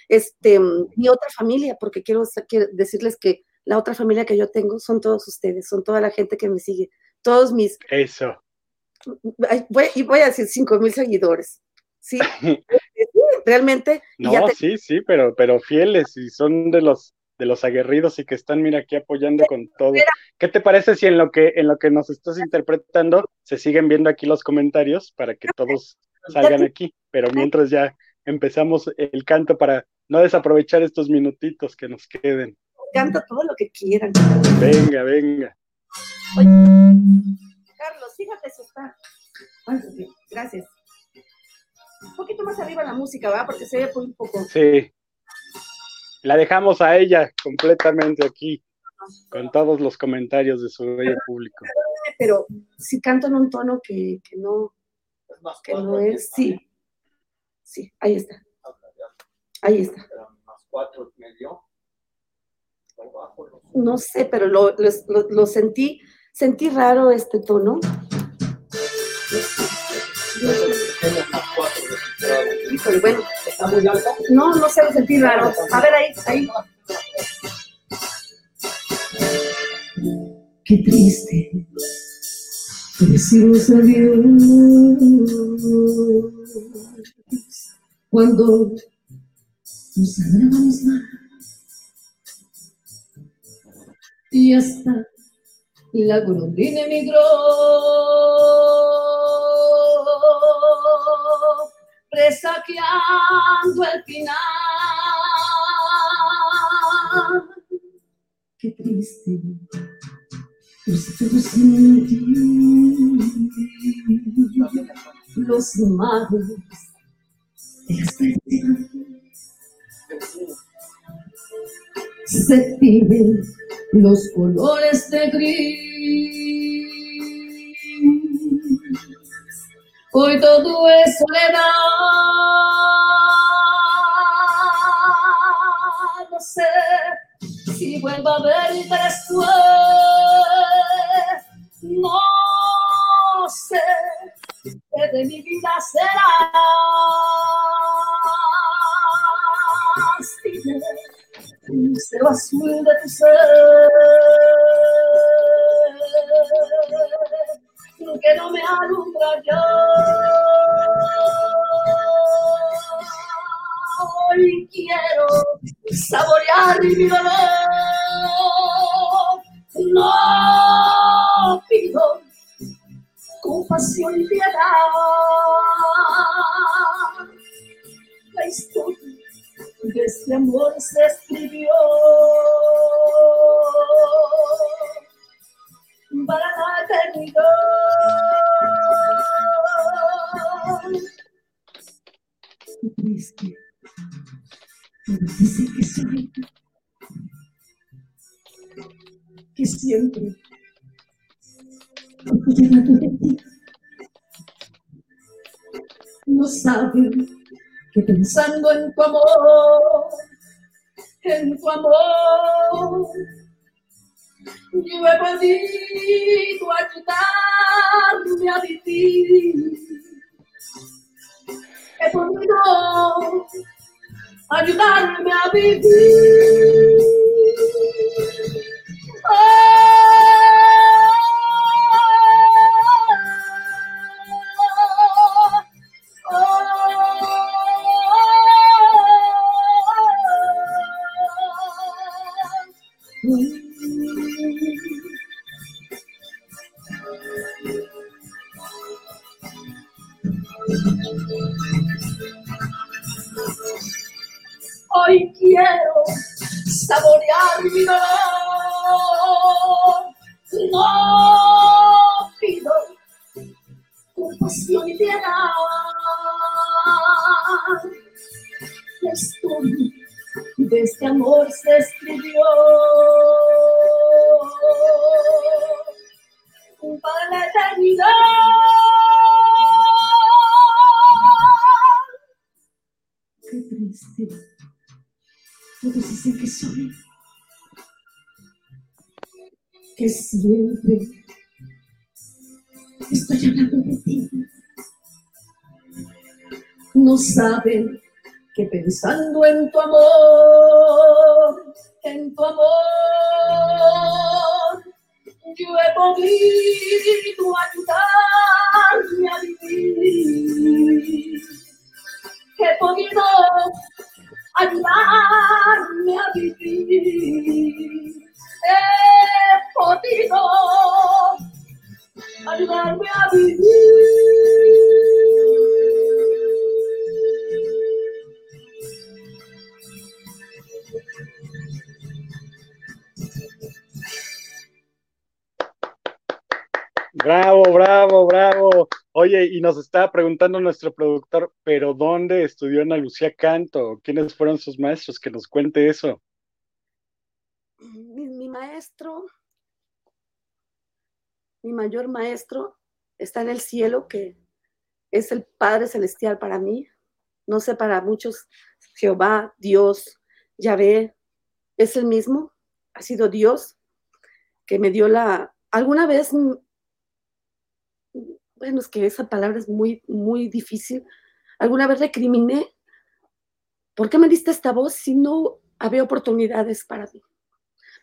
Speaker 2: Este, mi otra familia, porque quiero, quiero decirles que la otra familia que yo tengo son todos ustedes, son toda la gente que me sigue, todos mis.
Speaker 1: Eso
Speaker 2: voy, y voy a decir cinco mil seguidores. Sí, [laughs] realmente.
Speaker 1: No, sí, sí, pero, pero fieles y son de los de los aguerridos y que están, mira, aquí apoyando con todo. ¿Qué te parece si en lo que en lo que nos estás interpretando se siguen viendo aquí los comentarios para que todos salgan aquí? Pero mientras ya empezamos el canto para no desaprovechar estos minutitos que nos queden.
Speaker 2: Canta todo lo que quieran.
Speaker 1: Venga, venga.
Speaker 2: Fíjate si está. Gracias. Un poquito más. arriba la música, ¿va? Porque se ve muy poco.
Speaker 1: Sí. La dejamos a ella completamente aquí, con todos los comentarios de su bello público.
Speaker 2: Pero si canto en un tono que, que no, que no es, sí. Sí, ahí está. Ahí está. No sé, pero lo, lo, lo sentí, sentí raro este tono. Híjole, bueno. ¿Está muy alta? No, no sé, lo sentí raro. A ver, ahí, ahí. Qué triste. Decimos adiós cuando nos abramos más. Y hasta la golondrina emigró presagiando el final. Qué triste, los magos de las se piden los colores de gris. Hoy todo es soledad. No sé si vuelvo a verte después. No sé qué de mi vida será. Cero azul de tu ser que no me alumbra ya. Hoy quiero saborear mi dolor. No pido compasión y piedad. La historia de este amor se escribió para la eternidad. Triste, pero dice que que siempre llegado de ti. No saben que pensando en tu amor, en tu amor, yo he podido ayudarme a vivir. He podido ayudarme a vivir. Hoy estoy hablando de ti. No saben que pensando en tu amor, en tu amor, yo he podido ayudarme a vivir. He podido ayudarme a vivir. He podido ayudarme a vivir.
Speaker 1: Bravo, bravo. bravo, bravo. Oye, y nos estaba preguntando nuestro productor, ¿pero dónde estudió Ana Lucía Canto? ¿Quiénes fueron sus maestros? Que nos cuente eso.
Speaker 2: Maestro, mi mayor maestro está en el cielo, que es el Padre Celestial para mí. No sé, para muchos, Jehová, Dios, Yahvé, es el mismo, ha sido Dios que me dio la... Alguna vez bueno, es que esa palabra es muy, muy difícil. Alguna vez recriminé, ¿por qué me diste esta voz si no había oportunidades para mí?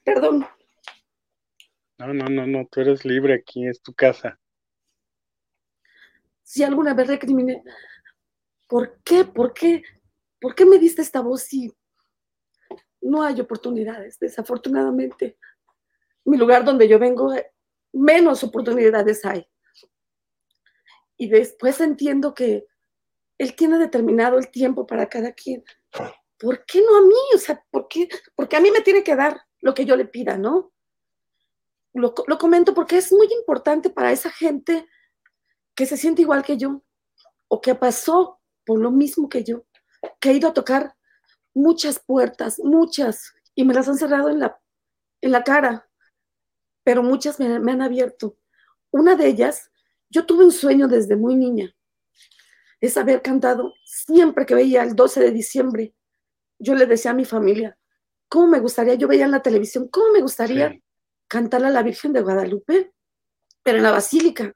Speaker 2: Perdón.
Speaker 1: No, no, no, no, tú eres libre aquí, es tu casa.
Speaker 2: Si alguna vez recriminé, ¿por qué? ¿Por qué? ¿Por qué me diste esta voz si no hay oportunidades? Desafortunadamente, mi lugar donde yo vengo, menos oportunidades hay y después entiendo que él tiene determinado el tiempo para cada quien. ¿Por qué no a mí? O sea, ¿por qué? Porque a mí me tiene que dar lo que yo le pida, ¿no? Lo, lo comento porque es muy importante para esa gente que se siente igual que yo o que pasó por lo mismo que yo, que he ido a tocar muchas puertas, muchas, y me las han cerrado en la, en la cara, pero muchas me, me han abierto. Una de ellas yo tuve un sueño desde muy niña, es haber cantado siempre que veía el 12 de diciembre. Yo le decía a mi familia, ¿cómo me gustaría? Yo veía en la televisión, ¿cómo me gustaría cantar a la Virgen de Guadalupe? Pero en la basílica.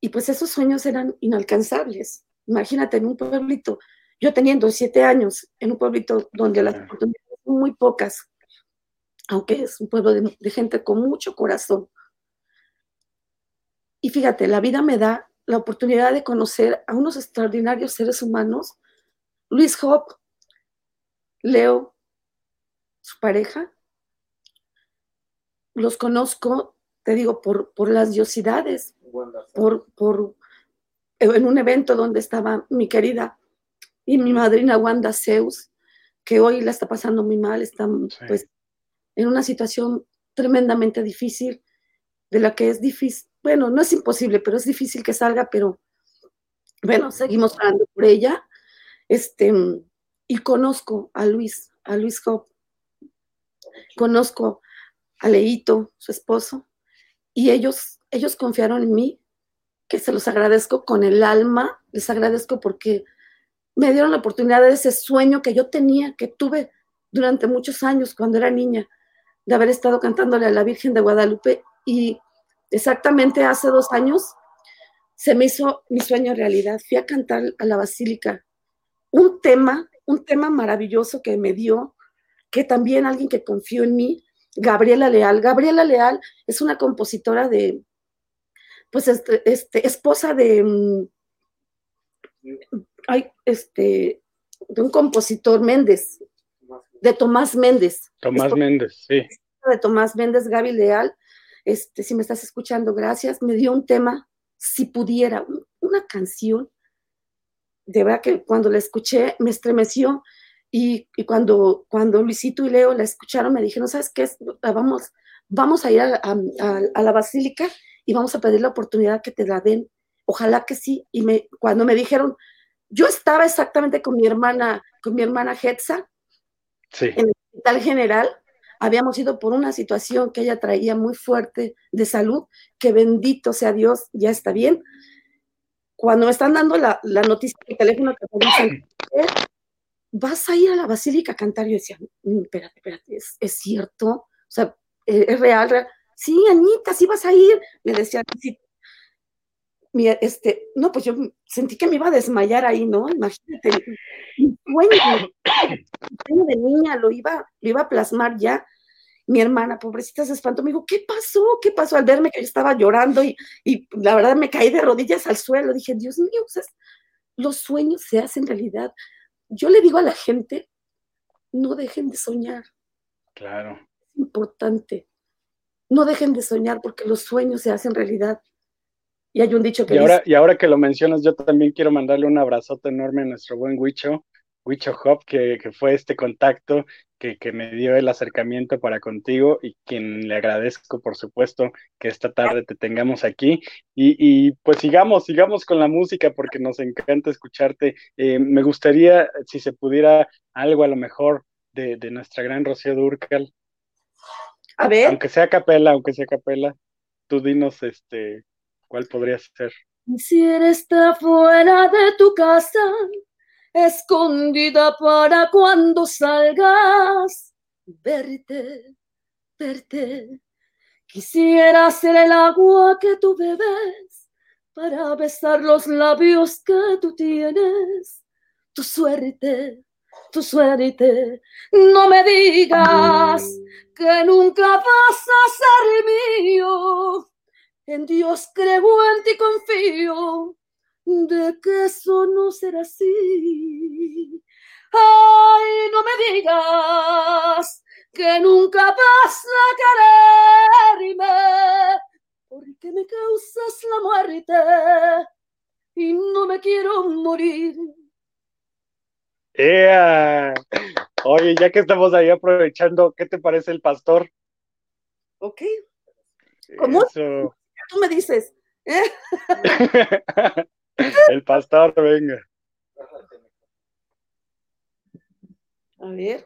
Speaker 2: Y pues esos sueños eran inalcanzables. Imagínate en un pueblito, yo teniendo siete años, en un pueblito donde las oportunidades son muy pocas, aunque es un pueblo de gente con mucho corazón. Y fíjate, la vida me da la oportunidad de conocer a unos extraordinarios seres humanos. Luis Hop, Leo, su pareja, los conozco, te digo, por, por las diosidades, por, por, en un evento donde estaba mi querida y mi madrina Wanda Zeus, que hoy la está pasando muy mal, está pues en una situación tremendamente difícil, de la que es difícil, bueno, no es imposible, pero es difícil que salga, pero bueno, seguimos hablando por ella. Este, y conozco a Luis, a Luis Hop, conozco a Leito, su esposo, y ellos, ellos confiaron en mí, que se los agradezco con el alma, les agradezco porque me dieron la oportunidad de ese sueño que yo tenía, que tuve durante muchos años cuando era niña, de haber estado cantándole a la Virgen de Guadalupe y exactamente hace dos años se me hizo mi sueño realidad. Fui a cantar a la basílica un tema, un tema maravilloso que me dio, que también alguien que confió en mí, Gabriela Leal. Gabriela Leal es una compositora de, pues, este, este esposa de, mm, ay, este, de un compositor Méndez, de Tomás Méndez.
Speaker 1: Tomás Méndez, sí.
Speaker 2: De Tomás Méndez, Gaby Leal, este, si me estás escuchando, gracias, me dio un tema, si pudiera, una canción, de verdad que cuando la escuché me estremeció y, cuando, cuando Luisito y Leo la escucharon me dijeron, ¿sabes qué? Vamos, vamos a ir a, la basílica y vamos a pedir la oportunidad que te la den. Ojalá que sí. Y me, cuando me dijeron, yo estaba exactamente con mi hermana, con mi hermana Hetza, en el hospital general, habíamos ido por una situación que ella traía muy fuerte de salud, que bendito sea Dios, ya está bien. Cuando me están dando la, noticia de teléfono que [clears throat] vas a ir a la basílica a cantar, yo decía, mm, espérate, espérate, ¿es, cierto? O sea, ¿es real, Sí, Anita, sí vas a ir. Me decía, sí. este, no, pues yo sentí que me iba a desmayar ahí, ¿no? Imagínate, sueño, de niña lo iba, lo iba a plasmar ya mi hermana, pobrecita, se espantó, me dijo, ¿qué pasó? ¿Qué pasó? Al verme que yo estaba llorando y, la verdad me caí de rodillas al suelo. Dije, Dios mío, los sueños se hacen realidad. Yo le digo a la gente, no dejen de soñar.
Speaker 1: Claro.
Speaker 2: Es importante. No dejen de soñar porque los sueños se hacen realidad. Y hay un dicho que
Speaker 1: y ahora, y ahora que lo mencionas, yo también quiero mandarle un abrazote enorme a nuestro buen Huicho, Wicho Hop, que, que, fue este contacto que, me dio el acercamiento para contigo y quien le agradezco, por supuesto, que esta tarde te tengamos aquí. Y, pues sigamos, sigamos con la música porque nos encanta escucharte. Eh, me gustaría, si se pudiera, algo a lo mejor de, de nuestra gran Rocío Durcal.
Speaker 2: A ver.
Speaker 1: Aunque sea capela, aunque sea capela, tú dinos este, cuál podría ser.
Speaker 2: Quisiera estar fuera de tu casa, escondida para cuando salgas, verte, verte. Quisiera ser el agua que tú bebes para besar los labios que tú tienes. Tu suerte, tu suerte. No me digas que nunca vas a ser mío en Dios creo, en ti confío, de que eso no será así. Ay, no me digas que nunca vas a quererme, porque me causas la muerte y no me quiero morir.
Speaker 1: ¡Ea! Oye, ya que estamos ahí aprovechando, ¿qué te parece el pastor?
Speaker 2: Ok. ¿Cómo? tú me dices. ¿eh? [laughs] [laughs]
Speaker 1: El pastor, venga.
Speaker 2: A ver.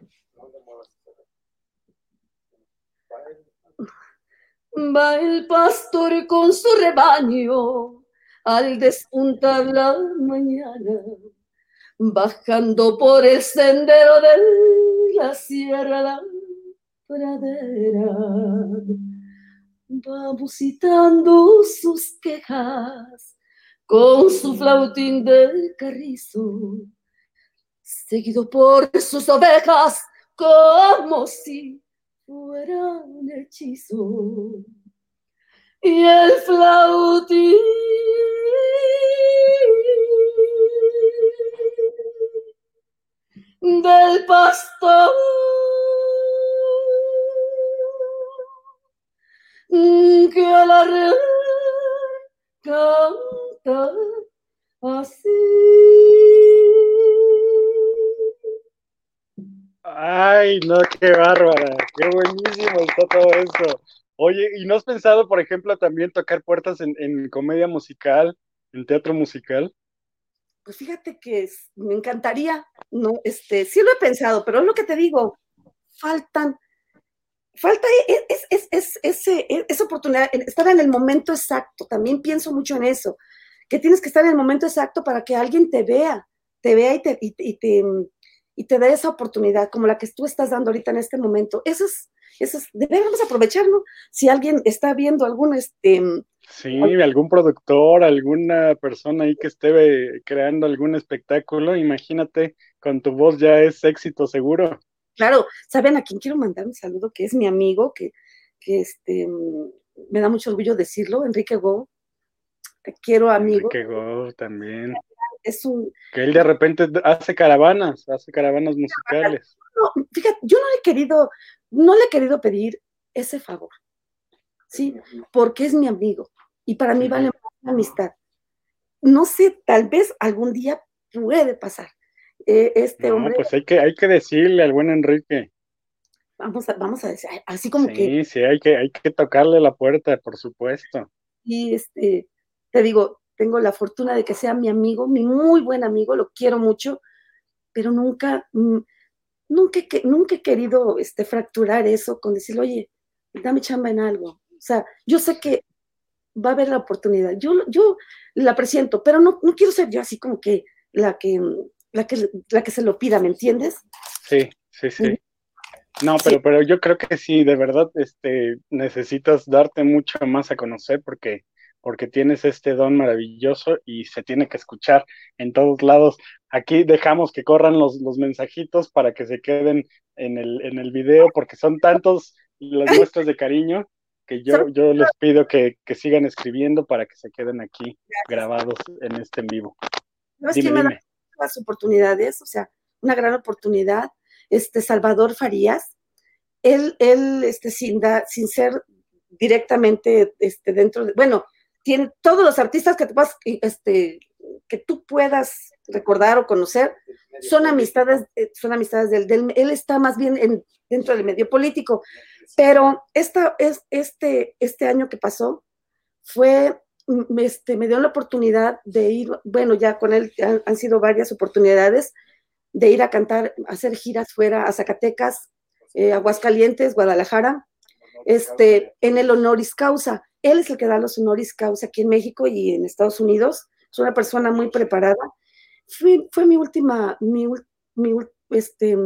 Speaker 2: Va el pastor con su rebaño al despuntar la mañana, bajando por el sendero de la sierra la pradera va musitando sus quejas con su flautín de carrizo, seguido por sus ovejas como si fuera un hechizo. Y el flautín del pastor que la canta así.
Speaker 1: Ay, no, qué bárbara, qué buenísimo está todo esto. Oye, ¿y no has pensado, por ejemplo, también tocar puertas en, en comedia musical, en teatro musical?
Speaker 2: Pues fíjate que me encantaría, no, este, sí lo he pensado, pero es lo que te digo, faltan falta e, e, es, es, es, e, esa oportunidad, estar en el momento exacto. También pienso mucho en eso, que tienes que estar en el momento exacto para que alguien te vea, te vea y te, y, te, y te dé esa oportunidad, como la que tú estás dando ahorita en este momento. Eso es, eso es debemos aprovecharlo. Si alguien está viendo algún, este...
Speaker 1: Sí, algún productor, alguna persona ahí que esté creando algún espectáculo, imagínate, con tu voz ya es éxito seguro.
Speaker 2: Claro, ¿saben a quién quiero mandar un saludo? Que es mi amigo, que, este, me da mucho orgullo decirlo, Enrique Go. Te quiero, amigo.
Speaker 1: Enrique también.
Speaker 2: Es un...
Speaker 1: Que él de repente hace caravanas, hace caravanas musicales.
Speaker 2: No, fíjate, yo no le he querido, no le he querido pedir ese favor, ¿sí? Porque es mi amigo y para mí vale más la amistad. No sé, tal vez algún día puede pasar, eh, este hombre.
Speaker 1: Pues hay que, hay que decirle al buen Enrique.
Speaker 2: Vamos a, vamos a decir, así como
Speaker 1: que.
Speaker 2: Sí,
Speaker 1: sí, hay que, hay que tocarle la puerta, por supuesto.
Speaker 2: Y este, te digo, tengo la fortuna de que sea mi amigo, mi muy buen amigo, lo quiero mucho, pero nunca, mm, nunca, nunca he querido este, fracturar eso con decirle, oye, dame chamba en algo. O sea, yo sé que va a haber la oportunidad. Yo, yo la presiento, pero no, no quiero ser yo así como que la que la que, la que se lo pida, ¿me entiendes?
Speaker 1: Sí, sí, sí. No, pero, pero yo creo que sí, de verdad, este, necesitas darte mucho más a conocer porque, porque tienes este don maravilloso y se tiene que escuchar en todos lados. Aquí dejamos que corran los, los mensajitos para que se queden en el, en el video porque son tantos las [laughs] muestras de cariño que yo, yo les pido que, que sigan escribiendo para que se queden aquí grabados en este en vivo.
Speaker 2: dime, dime las oportunidades, o sea, una gran oportunidad. Este Salvador Farías, él, él este, sin, sin ser directamente este, dentro de, bueno, tiene todos los artistas que, te este, que tú puedas recordar o conocer, son amistades, eh, son amistades del, él está más bien en, dentro del medio político, pero esta, es, este, este año que pasó fue, mm, este, me dio la oportunidad de ir, bueno, ya con él han, sido varias oportunidades de ir a cantar, hacer giras fuera a Zacatecas, eh, Aguascalientes, Guadalajara, este, en el honoris causa. Él es el que da los honoris causa aquí en México y en Estados Unidos. Es una persona muy preparada. Fue, fue mi última, mi, mi, este,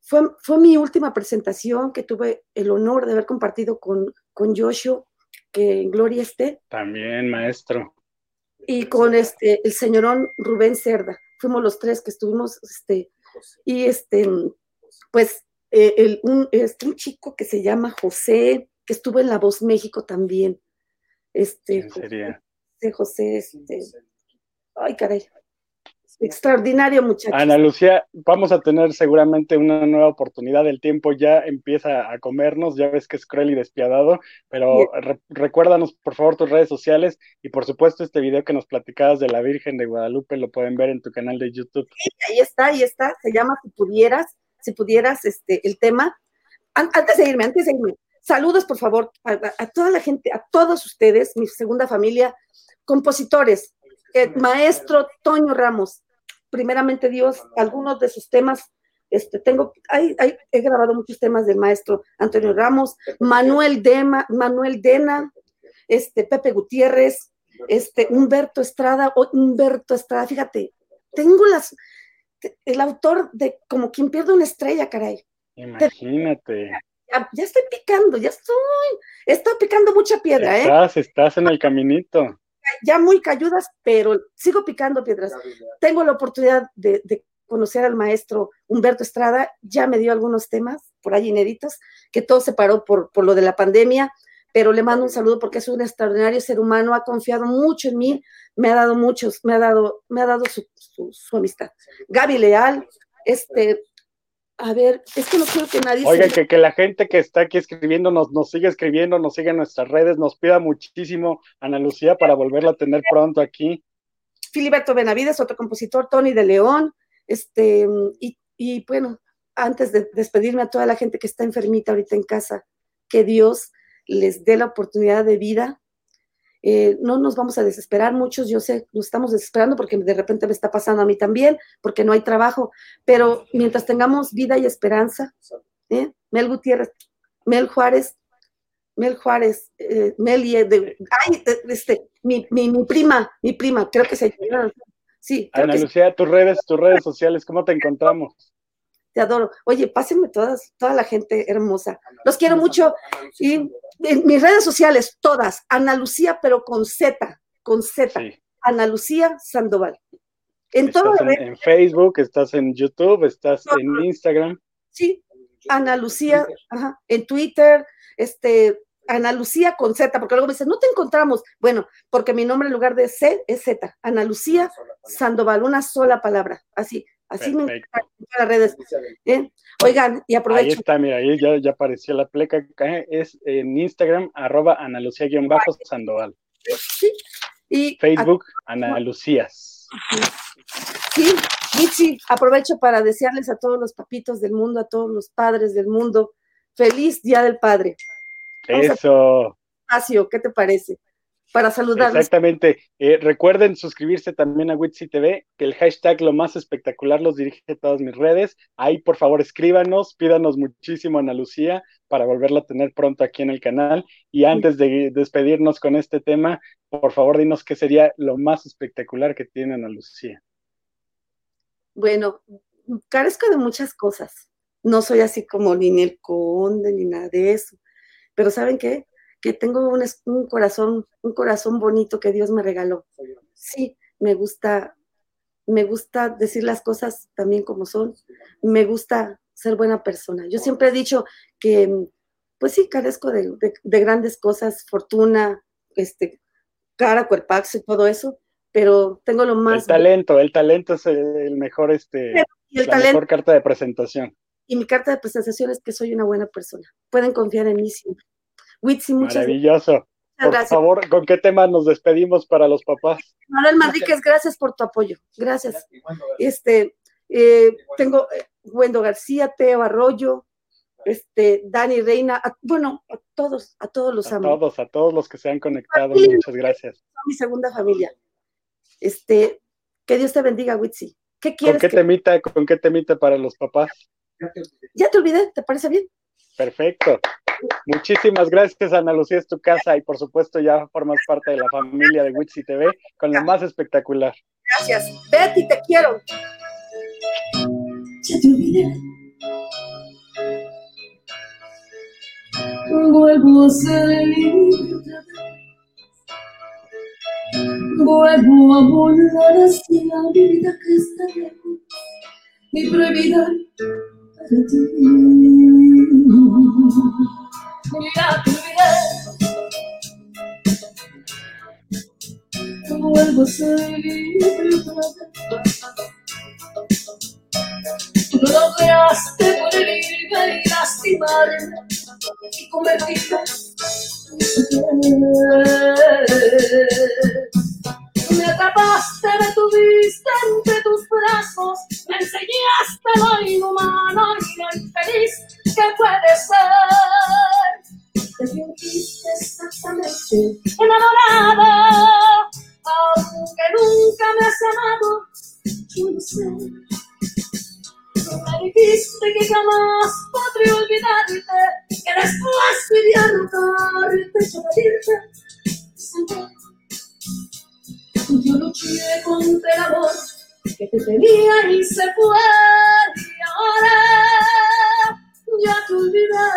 Speaker 2: fue, fue, mi última presentación que tuve el honor de haber compartido con, con Joshua, que en gloria esté.
Speaker 1: También, maestro.
Speaker 2: Y con este, el señorón Rubén Cerda. Fuimos los tres que estuvimos, este, y este, pues, eh, el, un, este, un chico que se llama José, que estuvo en La Voz México también. Este,
Speaker 1: sería?
Speaker 2: José, José, este, ay, caray, extraordinario muchacho.
Speaker 1: Ana Lucía, vamos a tener seguramente una nueva oportunidad. El tiempo ya empieza a comernos, ya ves que es cruel y despiadado, pero recuérdanos por favor tus redes sociales y por supuesto este video que nos platicabas de la Virgen de Guadalupe lo pueden ver en tu canal de YouTube.
Speaker 2: ahí está, ahí está, se llama Si pudieras, si pudieras, este, el tema. Antes de irme, antes de irme, saludos por favor a, toda la gente, a todos ustedes, mi segunda familia, compositores, eh, maestro Toño Ramos, primeramente Dios, algunos de sus temas, este, tengo, hay, he grabado muchos temas del maestro Antonio Ramos, Manuel Dema, Manuel Dena, este, Pepe Gutiérrez, este, Humberto Estrada, Humberto Estrada, fíjate, tengo las, el autor de Como quien pierde una estrella, caray.
Speaker 1: Imagínate.
Speaker 2: Ya, estoy picando, ya estoy, estoy picando mucha piedra,
Speaker 1: ¿eh? Estás, estás en el caminito
Speaker 2: ya muy cayudas, pero sigo picando piedras. Tengo la oportunidad de, conocer al maestro Humberto Estrada, ya me dio algunos temas por ahí inéditos, que todo se paró por, por lo de la pandemia, pero le mando un saludo porque es un extraordinario ser humano, ha confiado mucho en mí, me ha dado muchos, me ha dado, me ha dado su, su amistad. Gaby Leal, este, a ver, es que no quiero que nadie.
Speaker 1: Oiga, que, que, la gente que está aquí escribiendo nos, nos sigue escribiendo, nos sigue en nuestras redes, nos pida muchísimo, Ana Lucía, para volverla a tener pronto aquí.
Speaker 2: Filiberto Benavides, otro compositor, Tony de León, este, y, y bueno, antes de despedirme a toda la gente que está enfermita ahorita en casa, que Dios les dé la oportunidad de vida eh, no nos vamos a desesperar muchos, yo sé, nos estamos desesperando porque de repente me está pasando a mí también, porque no hay trabajo, pero mientras tengamos vida y esperanza, ¿eh? Mel Gutiérrez, Mel Juárez, Mel Juárez, eh, Mel y de, ay, este, mi, mi, mi, prima, mi prima, creo que se llama, sí.
Speaker 1: Ana Lucía, tus redes, tus redes sociales, ¿cómo te encontramos?
Speaker 2: Te adoro. Oye, pásenme todas, toda la gente hermosa. Los quiero mucho. Y en mis redes sociales, todas, Ana Lucía, pero con Z, con Z. Ana Lucía Sandoval.
Speaker 1: En todo en, Facebook, estás en YouTube, estás en Instagram.
Speaker 2: Sí, Ana Lucía, ajá, en Twitter, este, Ana Lucía con Z, porque luego me dicen, no te encontramos. Bueno, porque mi nombre en lugar de C es Z, Ana Lucía Sandoval, una sola palabra, así. Así me en las redes. ¿eh? Oigan, y aprovecho.
Speaker 1: Ahí está, mira, ahí ya, ya apareció la pleca. Es en Instagram, arroba Ana Lucía-Sandoval.
Speaker 2: Sí. Y
Speaker 1: Facebook, Ana Lucías.
Speaker 2: Sí, sí, aprovecho para desearles a todos los papitos del mundo, a todos los padres del mundo, feliz Día del Padre.
Speaker 1: Eso.
Speaker 2: ¿qué te parece? Para saludarlos.
Speaker 1: Exactamente. Eh, recuerden suscribirse también a Witsi TV, que el hashtag lo más espectacular los dirige a todas mis redes. Ahí, por favor, escríbanos, pídanos muchísimo a Ana Lucía para volverla a tener pronto aquí en el canal. Y antes de despedirnos con este tema, por favor, dinos qué sería lo más espectacular que tiene Ana Lucía.
Speaker 2: Bueno, carezco de muchas cosas. No soy así como ni el conde ni nada de eso. Pero ¿saben qué? Que tengo un, corazón, un corazón bonito que Dios me regaló. Sí, me gusta, me gusta decir las cosas también como son. Me gusta ser buena persona. Yo siempre he dicho que, pues sí, carezco de, grandes cosas, fortuna, este, cara, cuerpazo y todo eso, pero tengo lo más.
Speaker 1: El talento, el talento es el mejor, este, la mejor carta de presentación.
Speaker 2: Y mi carta de presentación es que soy una buena persona. Pueden confiar en mí siempre.
Speaker 1: Witsi, muchas Maravilloso. por favor, ¿con qué tema nos despedimos para los papás?
Speaker 2: Manuel Manríquez, gracias por tu apoyo. Gracias. Este, eh, tengo eh, Wendo García, Teo Arroyo, este, Dani Reina, bueno, a todos, a todos los
Speaker 1: a todos, a todos los que se han conectado, muchas gracias.
Speaker 2: Mi segunda familia. Este, que Dios te bendiga, Witsi.
Speaker 1: ¿Qué quieres? ¿Con qué, temita, ¿Con qué temita para los papás?
Speaker 2: Ya te olvidé, ¿te parece bien?
Speaker 1: Perfecto. Muchísimas gracias, Ana Lucía, es tu casa y por supuesto ya formas parte de la familia de Witsi TV con lo más espectacular.
Speaker 2: Gracias. Betty, te quiero. Ya te olvidé. Vuelvo a ser Vuelvo a volar hacia la vida que está lejos y prohibida para ti. Ya te olvidé. Vuelvo a ser libre otra vez. No lograste y lastimarme y convertirme me atrapaste, me tuviste entre tus brazos, me enseñaste lo inhumano y lo infeliz que puede ser. Enamorada, aunque nunca me has amado, yo lo sé. Me dijiste que jamás podría olvidarte, que después iría a rogarte, yo pedirte, yo luché contra el amor que te tenía y se fue. Y ahora ya te olvidé.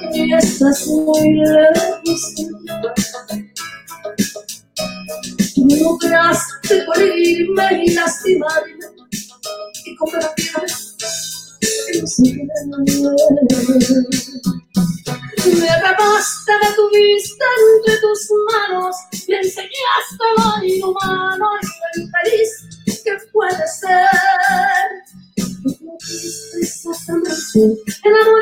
Speaker 2: Y te estás muy lejos Tú lograste morirme y lastimarme y convertirme Me atrapaste, me tuviste entre tus manos, me enseñaste lo inhumano y lo infeliz que puede ser. Fuiste exactamente enamorada,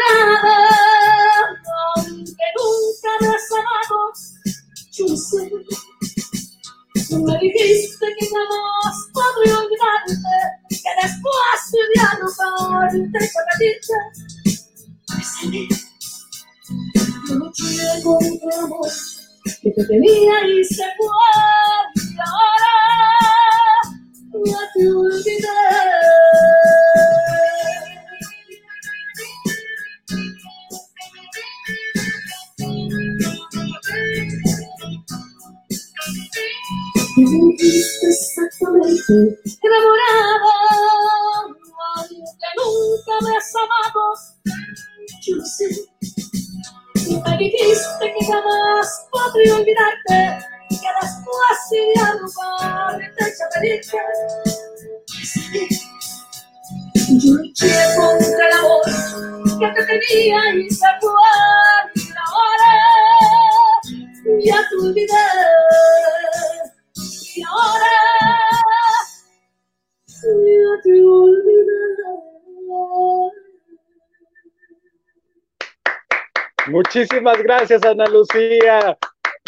Speaker 1: Muchísimas gracias, Ana Lucía.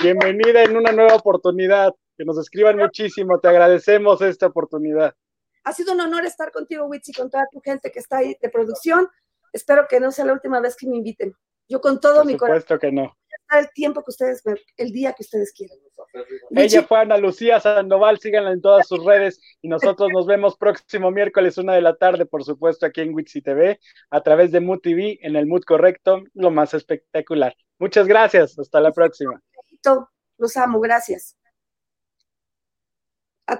Speaker 1: Bienvenida en una nueva oportunidad. Que nos escriban muchísimo. Te agradecemos esta oportunidad.
Speaker 2: Ha sido un honor estar contigo, Witsi, con toda tu gente que está ahí de producción. Espero que no sea la última vez que me inviten. Yo con todo mi
Speaker 1: corazón. Por supuesto que no.
Speaker 2: El tiempo que ustedes, el día que ustedes quieran.
Speaker 1: Ella fue Ana Lucía Sandoval, síganla en todas sus redes y nosotros nos vemos próximo miércoles, una de la tarde, por supuesto, aquí en Wixi TV, a través de Mood TV, en el Mood Correcto, lo más espectacular. Muchas gracias, hasta la próxima.
Speaker 2: Los amo, gracias.